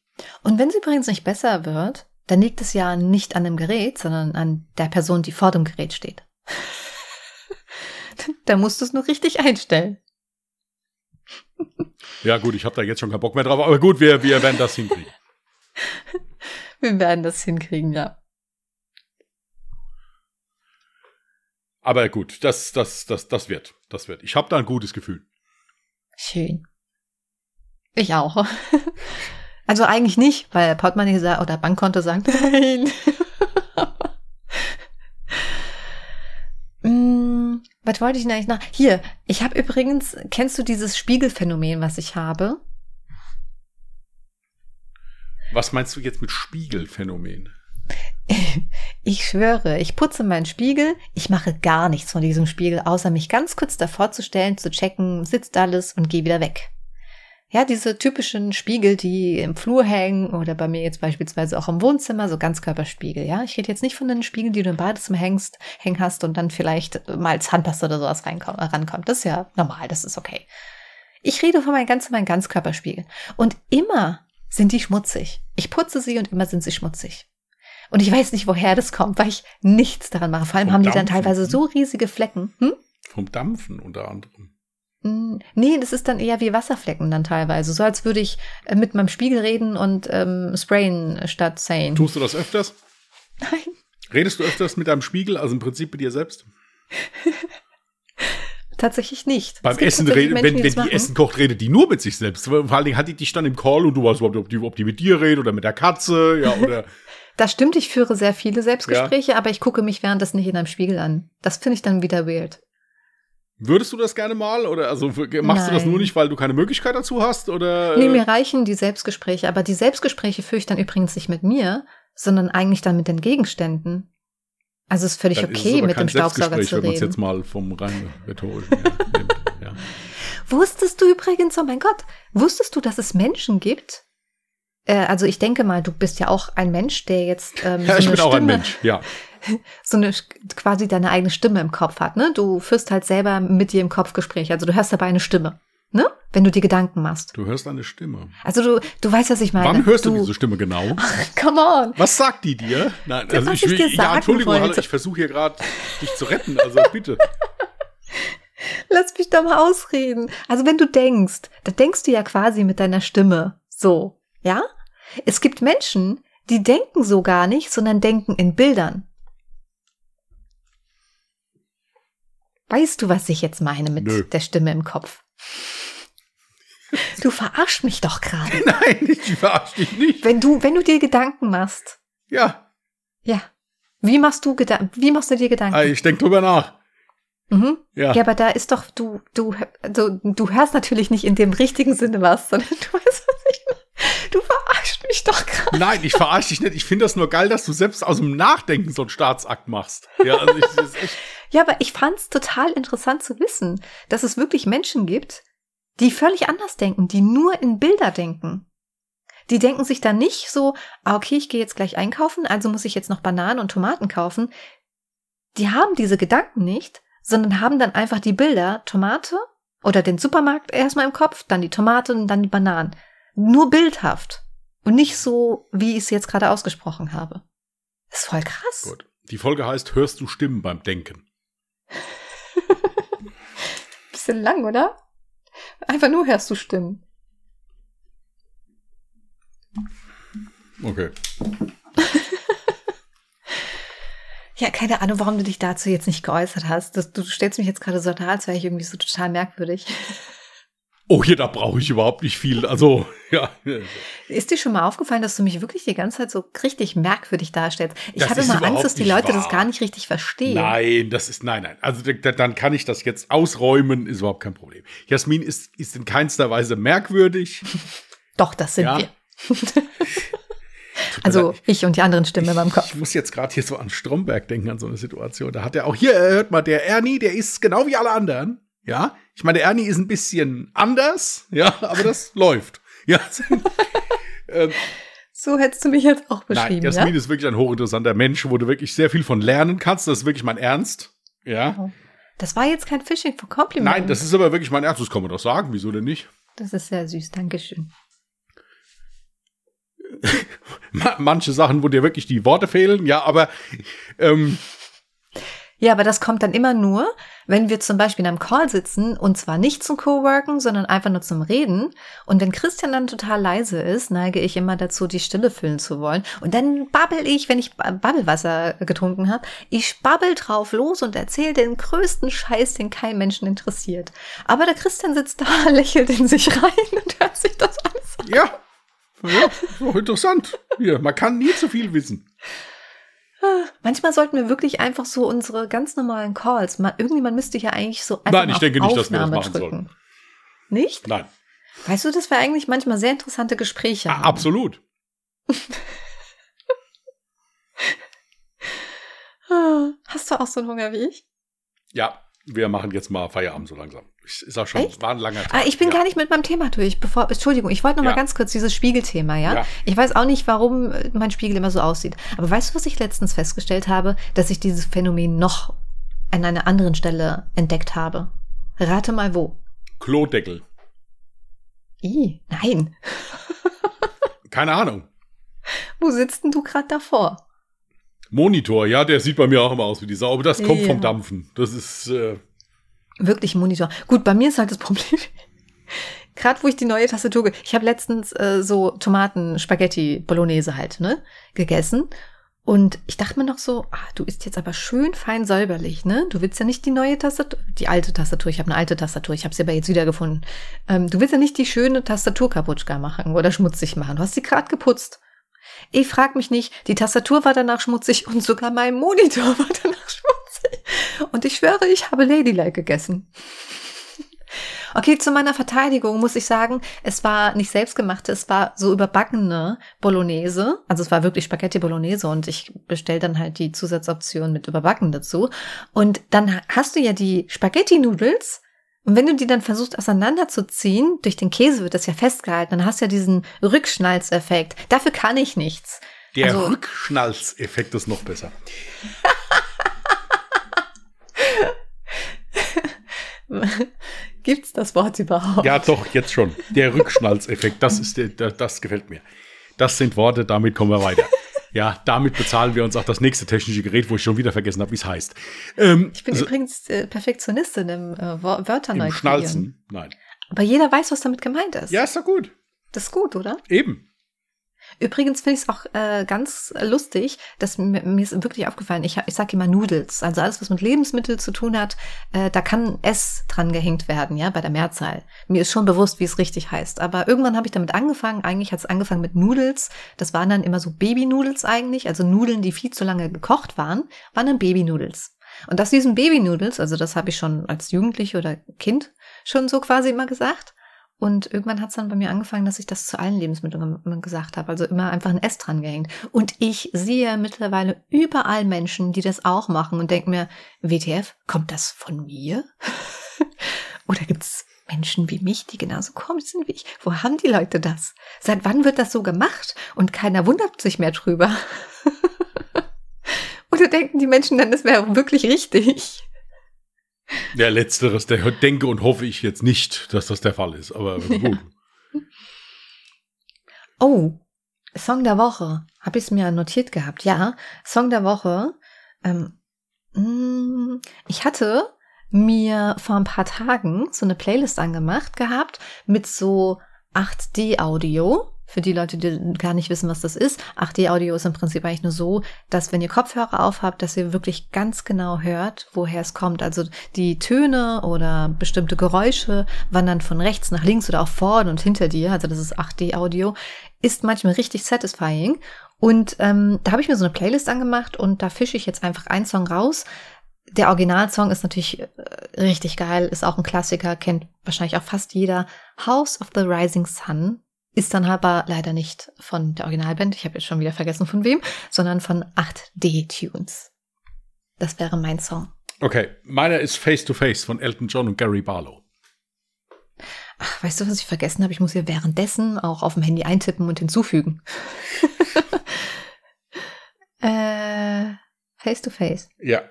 Und wenn es übrigens nicht besser wird, dann liegt es ja nicht an dem Gerät, sondern an der Person, die vor dem Gerät steht. *laughs* da musst du es nur richtig einstellen. Ja gut, ich habe da jetzt schon keinen Bock mehr drauf. Aber gut, wir, wir werden das hinkriegen. *laughs* Wir werden das hinkriegen, ja. Aber gut, das, das, das, das wird. Das wird. Ich habe da ein gutes Gefühl. Schön. Ich auch. *laughs* Also eigentlich nicht, weil Portemonnaie oder Bankkonto sagt *laughs* nein. Was wollte ich denn eigentlich noch? Hier, ich habe übrigens, kennst du dieses Spiegelphänomen, was ich habe? Was meinst du jetzt mit Spiegelphänomen? *laughs* Ich schwöre, ich putze meinen Spiegel, ich mache gar nichts von diesem Spiegel, außer mich ganz kurz davor zu stellen, zu checken, sitzt alles und gehe wieder weg. Ja, diese typischen Spiegel, die im Flur hängen oder bei mir jetzt beispielsweise auch im Wohnzimmer, so Ganzkörperspiegel, ja. Ich rede jetzt nicht von den Spiegeln, die du im Badezimmer hängst, hängen hast und dann vielleicht mal Zahnpasta oder sowas reinkommt, rankommt. Das ist ja normal, das ist okay. Ich rede von meinem ganzen, meinem Ganzkörperspiegel. Und immer sind die schmutzig. Ich putze sie und immer sind sie schmutzig. Und ich weiß nicht, woher das kommt, weil ich nichts daran mache. Vor allem Vom haben die dann Dampfen, teilweise hm? so riesige Flecken. Hm? Vom Dampfen unter anderem. Mm, Nee, das ist dann eher wie Wasserflecken dann teilweise. So als würde ich äh, mit meinem Spiegel reden und ähm, sprayen statt sayen. Tust du das öfters? Nein. Redest du öfters mit deinem Spiegel, also im Prinzip mit dir selbst? *laughs* Tatsächlich nicht. Beim Essen, redet, Menschen, wenn, wenn die machen. Essen kocht, redet die nur mit sich selbst. Vor allen Dingen hat die dich dann im Call und du weißt überhaupt, ob die, ob die mit dir redet oder mit der Katze, ja, *laughs* oder. Das stimmt, ich führe sehr viele Selbstgespräche, aber ich gucke mich währenddessen nicht in einem Spiegel an. Das finde ich dann wieder weird. Würdest du das gerne mal? Oder also machst du das Nein. nur nicht, weil du keine Möglichkeit dazu hast? Oder Nee, äh, mir reichen die Selbstgespräche, aber die Selbstgespräche führe ich dann übrigens nicht mit mir, sondern eigentlich dann mit den Gegenständen. Also es ist völlig dann ist okay, aber mit dem Staubsauger zu wenn reden. jetzt mal vom rein rhetorischen *laughs* nimmt. Ja. Wusstest du übrigens, oh mein Gott, wusstest du, dass es Menschen gibt? Äh, also ich denke mal, du bist ja auch ein Mensch, der jetzt ähm, ja, so ich bin auch ein Stimme, Mensch, ja. *laughs* so eine quasi deine eigene Stimme im Kopf hat, ne? Du führst halt selber mit dir im Kopf Gespräche, also du hörst dabei eine Stimme, ne? Wenn du dir Gedanken machst. Du hörst eine Stimme. Also du, du weißt, was ich meine. Wann hörst du, diese Stimme genau? *laughs* Come on. Was sagt die dir? Nein, also ich ich will, dir ja, Entschuldigung, hallo, wollte. ich versuche hier gerade dich zu retten, also bitte. *laughs* Lass mich doch mal ausreden. Also wenn du denkst, da denkst du ja quasi mit deiner Stimme. So, ja? Es gibt Menschen, die denken so gar nicht, sondern denken in Bildern. Weißt du, was ich jetzt meine mit Nö. der Stimme im Kopf? Du verarschst mich doch gerade. *laughs* Nein, ich verarsche dich nicht. Wenn du, wenn du dir Gedanken machst, Ja, ja. Wie machst du Gedanken? Wie machst du dir Gedanken? äh, ich denke drüber nach. Mhm. Ja. Ja, aber da ist doch, du, du, also, du hörst natürlich nicht in dem richtigen Sinne was, sondern *laughs* du weißt, was ich meine. Du verarschst mich doch gerade. Nein, ich verarsche dich nicht. Ich finde das nur geil, dass du selbst aus dem Nachdenken so einen Staatsakt machst. Ja, also ich, das ist echt, Ja, aber ich fand's total interessant zu wissen, dass es wirklich Menschen gibt, die völlig anders denken, die nur in Bilder denken. Die denken sich dann nicht so, ah, okay, ich gehe jetzt gleich einkaufen, also muss ich jetzt noch Bananen und Tomaten kaufen. Die haben diese Gedanken nicht, sondern haben dann einfach die Bilder, Tomate oder den Supermarkt erstmal im Kopf, dann die Tomate und dann die Bananen. Nur bildhaft. Und nicht so, wie ich es jetzt gerade ausgesprochen habe. Das ist voll krass. gut. Die Folge heißt, hörst du Stimmen beim Denken? *laughs* Bisschen lang, oder? Einfach nur hörst du Stimmen. Okay. *laughs* Ja, keine Ahnung, warum du dich dazu jetzt nicht geäußert hast. Das, du stellst mich jetzt gerade so dar, als wäre ich irgendwie so total merkwürdig. Oh, hier, da brauche ich überhaupt nicht viel. Also, ja. Ist dir schon mal aufgefallen, dass du mich wirklich die ganze Zeit so richtig merkwürdig darstellst? Ich Das habe ist immer Angst, dass die Leute das wahr. gar nicht richtig verstehen. Nein, das ist, nein, nein. Also da- dann kann ich das jetzt ausräumen, ist überhaupt kein Problem. Jasmin ist, ist in keinster Weise merkwürdig. *laughs* Doch, das sind Ja. wir. Also ich und die anderen Stimmen in meinem Kopf. Ich muss jetzt gerade hier so an Stromberg denken, an so eine Situation. Da hat er auch hier, äh, hört mal, der Ernie, der ist genau wie alle anderen. Ja, ich meine, der Ernie ist ein bisschen anders, ja, aber das *laughs* läuft. Ja, *laughs* ähm, So hättest du mich jetzt auch nein, beschrieben, Jasmin ja? ist wirklich ein hochinteressanter Mensch, wo du wirklich sehr viel von lernen kannst. Das ist wirklich mein Ernst. Ja. Das war jetzt kein Fishing for Compliment. Nein, das ist aber wirklich mein Ernst. Das kann man doch sagen. Wieso denn nicht? das ist sehr süß. Dankeschön. *laughs* Ma- Manche Sachen, wo dir wirklich die Worte fehlen, ja, aber ähm, Ja, aber das kommt dann immer nur, wenn wir zum Beispiel in einem Call sitzen und zwar nicht zum Coworken, sondern einfach nur zum Reden. Und wenn Christian dann total leise ist, neige ich immer dazu, die Stille füllen zu wollen. Und dann babbel ich, wenn ich Ba- Babbelwasser getrunken habe, ich babbel drauf los und erzähle den größten Scheiß, den kein Menschen interessiert. Aber der Christian sitzt *laughs* da, lächelt in sich rein und hört sich das alles an. ja, ja, so interessant. Hier, man kann nie zu viel wissen. Manchmal sollten wir wirklich einfach so unsere ganz normalen Calls, mal, irgendjemand müsste ja eigentlich so einfach Nein, ich auf denke nicht, dass wir das Aufnahme machen sollten. Nicht? Nein, Weißt du, das wäre eigentlich manchmal sehr interessante Gespräche. Ah, haben. absolut. *laughs* Ah, Hast du auch so einen Hunger wie ich? Ja, wir machen jetzt mal Feierabend so langsam. Ich- Ist auch schon, Echt? war ein langer Tag. Ah, ich bin ja. gar nicht mit meinem Thema durch. Bevor, Entschuldigung, ich wollte noch mal Ja. ganz kurz dieses Spiegelthema, ja? Ja. Ich weiß auch nicht, warum äh, mein Spiegel immer so aussieht. Aber weißt du, was ich letztens festgestellt habe? Dass ich dieses Phänomen noch an einer anderen Stelle entdeckt habe. Rate mal wo. Klodeckel. Ih, nein. Keine Ahnung. *laughs* Wo sitzt denn du gerade davor? Monitor, ja, der sieht bei mir auch immer aus wie die Sau, aber das kommt vom Dampfen. Das ist, äh, Wirklich Monitor. Gut, bei mir ist halt das *laughs* Problem. Gerade wo ich die neue Tastatur, ich habe letztens äh, so Tomaten, Spaghetti, Bolognese halt, ne, gegessen. Und ich dachte mir noch so, ah, du isst jetzt aber schön fein säuberlich, ne? Du willst ja nicht die neue Tastatur, die alte Tastatur, ich habe eine alte Tastatur, ich habe sie aber jetzt wiedergefunden. Ähm, du willst ja nicht die schöne Tastatur kaputt machen oder schmutzig machen. Du hast sie gerade geputzt. Ich frag mich nicht, die Tastatur war danach schmutzig und sogar mein Monitor *laughs* war danach schmutzig. *laughs* Und ich schwöre, ich habe Ladylike gegessen. *laughs* Okay, zu meiner Verteidigung muss ich sagen, es war nicht selbstgemachte, es war so überbackene Bolognese. Also es war wirklich Spaghetti Bolognese und ich bestell dann halt die Zusatzoption mit überbacken dazu. Und dann hast du ja die Spaghetti-Nudels und wenn du die dann versuchst auseinanderzuziehen, durch den Käse wird das ja festgehalten, dann hast du ja diesen Rückschnalzeffekt. Dafür kann ich nichts. der Also- Rückschnalzeffekt ist noch besser. *laughs* *laughs* Gibt's das Wort überhaupt? Ja, doch, jetzt schon. Der Rückschnalzeffekt, das ist der, das gefällt mir. Das sind Worte, damit kommen wir weiter. Ja, damit bezahlen wir uns auch das nächste technische Gerät, wo ich schon wieder vergessen habe, wie es heißt. Ähm, Ich bin so- übrigens äh, Perfektionistin im äh, Wor- Wörter neu im kreieren. Schnalzen. Nein. Aber jeder weiß, was damit gemeint ist. Ja, ist doch gut. Das ist gut, oder? Eben. Übrigens finde ich es auch äh, ganz lustig, dass mir, mir ist wirklich aufgefallen, ich, ich sage immer Noodles, also alles, was mit Lebensmitteln zu tun hat, äh, da kann S dran gehängt werden, ja, bei der Mehrzahl. Mir ist schon bewusst, wie es richtig heißt. Aber irgendwann habe ich damit angefangen, eigentlich hat es angefangen mit Noodles, das waren dann immer so Baby-Noodles eigentlich, also Nudeln, die viel zu lange gekocht waren, waren dann Baby-Noodles. Und aus diesen Baby-Noodles, also das habe ich schon als Jugendliche oder Kind schon so quasi immer gesagt, und irgendwann hat es dann bei mir angefangen, dass ich das zu allen Lebensmitteln gesagt habe. Also immer einfach ein S dran gehängt. Und ich sehe mittlerweile überall Menschen, die das auch machen und denke mir, WTF, kommt das von mir? *laughs* Oder gibt es Menschen wie mich, die genauso komisch sind wie ich? Wo haben die Leute das? Seit wann wird das so gemacht? Und keiner wundert sich mehr drüber. *laughs* Oder denken die Menschen dann, das wäre wirklich richtig? Der Letzteres, der denke und hoffe ich jetzt nicht, dass das der Fall ist. Aber *laughs* gut. Oh, Song der Woche. Habe ich es mir notiert gehabt. Ja, Song der Woche. Ähm, mm, ich hatte mir vor ein paar Tagen so eine Playlist angemacht gehabt mit so 8D-Audio. Für die Leute, die gar nicht wissen, was das ist. 8D-Audio ist im Prinzip eigentlich nur so, dass wenn ihr Kopfhörer aufhabt, dass ihr wirklich ganz genau hört, woher es kommt. Also die Töne oder bestimmte Geräusche wandern von rechts nach links oder auch vorne und hinter dir. Also das ist 8D-Audio. Ist manchmal richtig satisfying. Und ähm, da habe ich mir so eine Playlist angemacht und da fische ich jetzt einfach einen Song raus. Der Originalsong ist natürlich äh, richtig geil, ist auch ein Klassiker, kennt wahrscheinlich auch fast jeder. House of the Rising Sun ist dann aber leider nicht von der Originalband, ich habe jetzt schon wieder vergessen von wem, sondern von 8D Tunes. Das wäre mein Song. Okay, meiner ist Face to Face von Elton John und Gary Barlow. Ach, weißt du, was ich vergessen habe? Ich muss hier währenddessen auch auf dem Handy eintippen und hinzufügen. *laughs* äh, face to Face. Ja.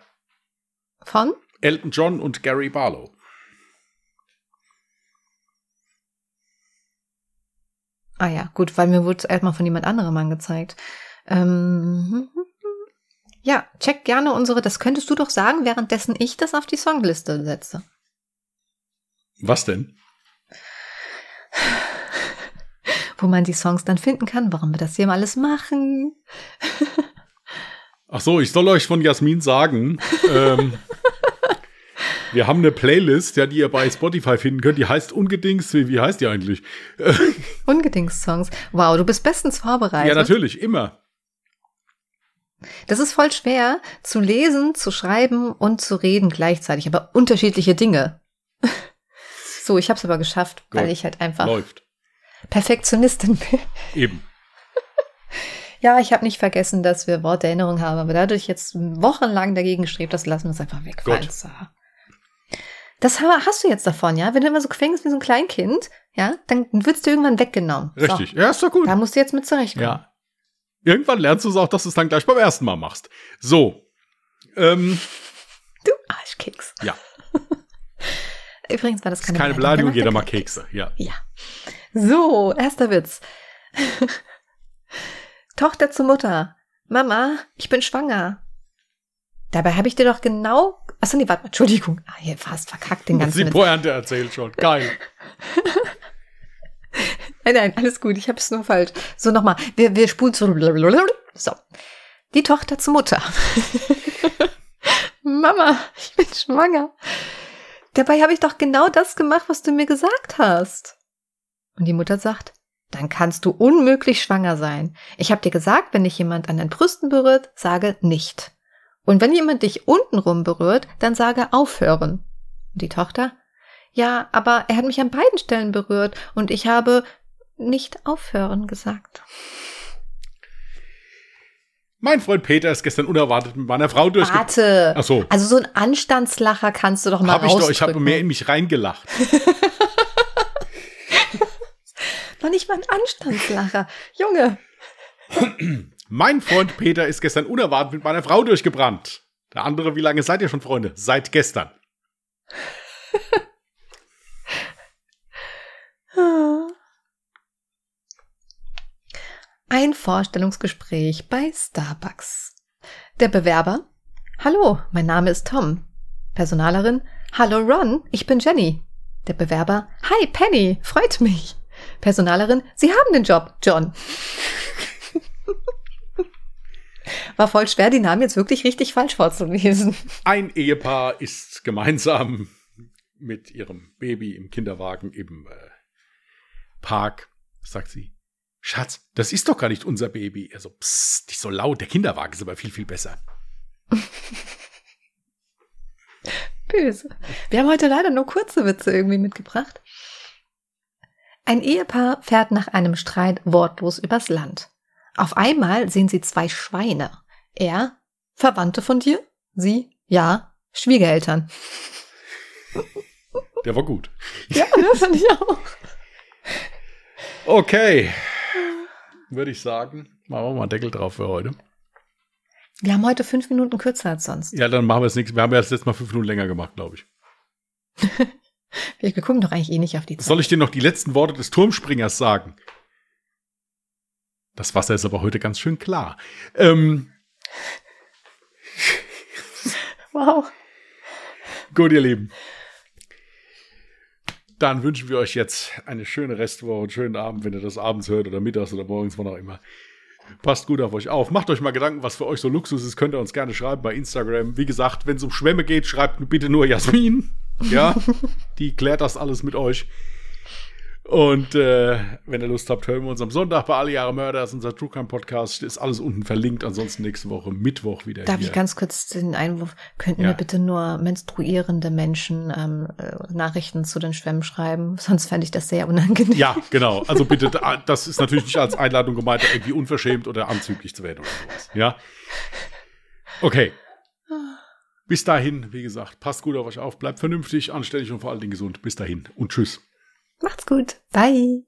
Von? Elton John und Gary Barlow. Ah ja, gut, weil mir wurde es erstmal von jemand anderem angezeigt. Ähm, ja, check gerne unsere, das könntest du doch sagen, währenddessen ich das auf die Songliste setze. Was denn? *sighs* Wo man die Songs dann finden kann, warum wir das hier mal alles machen. Ach so, ich soll euch von Jasmin sagen, *laughs* ähm, wir haben eine Playlist, ja, die ihr bei Spotify finden könnt, die heißt Ungedings, wie, wie heißt die eigentlich? *laughs* Ungedings-Songs. Wow, du bist bestens vorbereitet. Ja, natürlich, immer. Das ist voll schwer zu lesen, zu schreiben und zu reden gleichzeitig, aber unterschiedliche Dinge. *laughs* So, ich habe es aber geschafft, weil Gut. ich halt einfach Läuft. Perfektionistin bin. Eben. *laughs* Ja, ich habe nicht vergessen, dass wir Worterinnerung haben, aber dadurch jetzt wochenlang dagegen strebt, das lassen wir es einfach wegfallen. Gut. So. Das ha- hast du jetzt davon, ja? Wenn du immer so quengst wie so ein Kleinkind, ja, dann wirst du irgendwann weggenommen. Richtig. Ja, ist doch So, gut. da musst du jetzt mit zurechtkommen. Ja. Irgendwann lernst du es auch, dass du es dann gleich beim ersten Mal machst. So. Ähm, Du Arschkeks. ja, *laughs* Übrigens war das keine, keine Beleidigung, jeder mag Keks. Kekse. Ja. Ja. So, erster Witz. *laughs* Tochter zu Mutter. Mama, ich bin schwanger. Dabei habe ich dir doch genau. Achso, nee, warte mal, Entschuldigung. Ah, hier fast verkackt den ganzen Die. Pointe erzählt schon. Geil. *laughs* Nein, nein, alles gut, ich habe es nur falsch. So, nochmal. Wir, wir spulen zu. So. Die Tochter zu Mutter. *laughs* Mama, ich bin schwanger. Dabei habe ich doch genau das gemacht, was du mir gesagt hast. Und die Mutter sagt, dann kannst du unmöglich schwanger sein. Ich habe dir gesagt, wenn dich jemand an den Brüsten berührt, sage nicht. Und wenn jemand dich untenrum berührt, dann sage aufhören. Und die Tochter, ja, aber er hat mich an beiden Stellen berührt und ich habe nicht aufhören gesagt. Mein Freund Peter ist gestern unerwartet mit meiner Frau durchge... Warte. Ach so. Also so ein Anstandslacher kannst du doch mal Hab ich doch, ich habe mehr in mich reingelacht. *laughs* Noch nicht mal ein Anstandslacher. Junge. *clears throat* Mein Freund Peter ist gestern unerwartet mit meiner Frau durchgebrannt. Der andere, wie lange seid ihr schon Freunde? Seit gestern. *laughs* Ein Vorstellungsgespräch bei Starbucks. Der Bewerber. Hallo, mein Name ist Tom. Personalerin. Hallo Ron, ich bin Jenny. Der Bewerber. Hi Penny, freut mich. Personalerin. Sie haben den Job, John. *laughs* War voll schwer, die Namen jetzt wirklich richtig falsch vorzulesen. Ein Ehepaar ist gemeinsam mit ihrem Baby im Kinderwagen im äh, Park, sagt sie. Schatz, das ist doch gar nicht unser Baby. Er so, psst, nicht so laut, der Kinderwagen ist aber viel, viel besser. Böse. Wir haben heute leider nur kurze Witze irgendwie mitgebracht. Ein Ehepaar fährt nach einem Streit wortlos übers Land. Auf einmal sehen sie zwei Schweine. Er, Verwandte von dir? Sie, ja, Schwiegereltern. *laughs* Der war gut. Ja, das fand ich auch. Okay. Würde ich sagen, machen wir mal einen Deckel drauf für heute. Wir haben heute fünf Minuten kürzer als sonst. Ja, dann machen wir es nichts. Wir haben ja das letzte Mal fünf Minuten länger gemacht, glaube ich. *laughs* Wir gucken doch eigentlich eh nicht auf die Zeit. Soll ich dir noch die letzten Worte des Turmspringers sagen? Das Wasser ist aber heute ganz schön klar. Ähm, Wow. gut, ihr Lieben. Dann wünschen wir euch jetzt eine schöne Restwoche, einen schönen Abend, wenn ihr das abends hört oder mittags oder morgens, wann auch immer. Passt gut auf euch auf. Macht euch mal Gedanken, was für euch so Luxus ist. Könnt ihr uns gerne schreiben bei Instagram. Wie gesagt, wenn es um Schwämme geht, schreibt bitte nur Jasmin. Ja, *laughs* die klärt das alles mit euch. Und äh, wenn ihr Lust habt, hören wir uns am Sonntag bei Alle Jahre Mörder. Das ist unser True Crime Podcast. Ist alles unten verlinkt. Ansonsten nächste Woche Mittwoch wieder Darf hier. ich ganz kurz den Einwurf? Könnten Ja. wir bitte nur menstruierende Menschen ähm, äh, Nachrichten zu den Schwämmen schreiben? *laughs* Sonst fände ich das sehr unangenehm. Ja, genau. Also bitte, da- das ist natürlich nicht als Einladung gemeint, irgendwie unverschämt oder anzüglich zu werden oder sowas. Ja. Okay. Bis dahin, wie gesagt, passt gut auf euch auf, bleibt vernünftig, anständig und vor allen Dingen gesund. Bis dahin und tschüss. Macht's gut. Bye.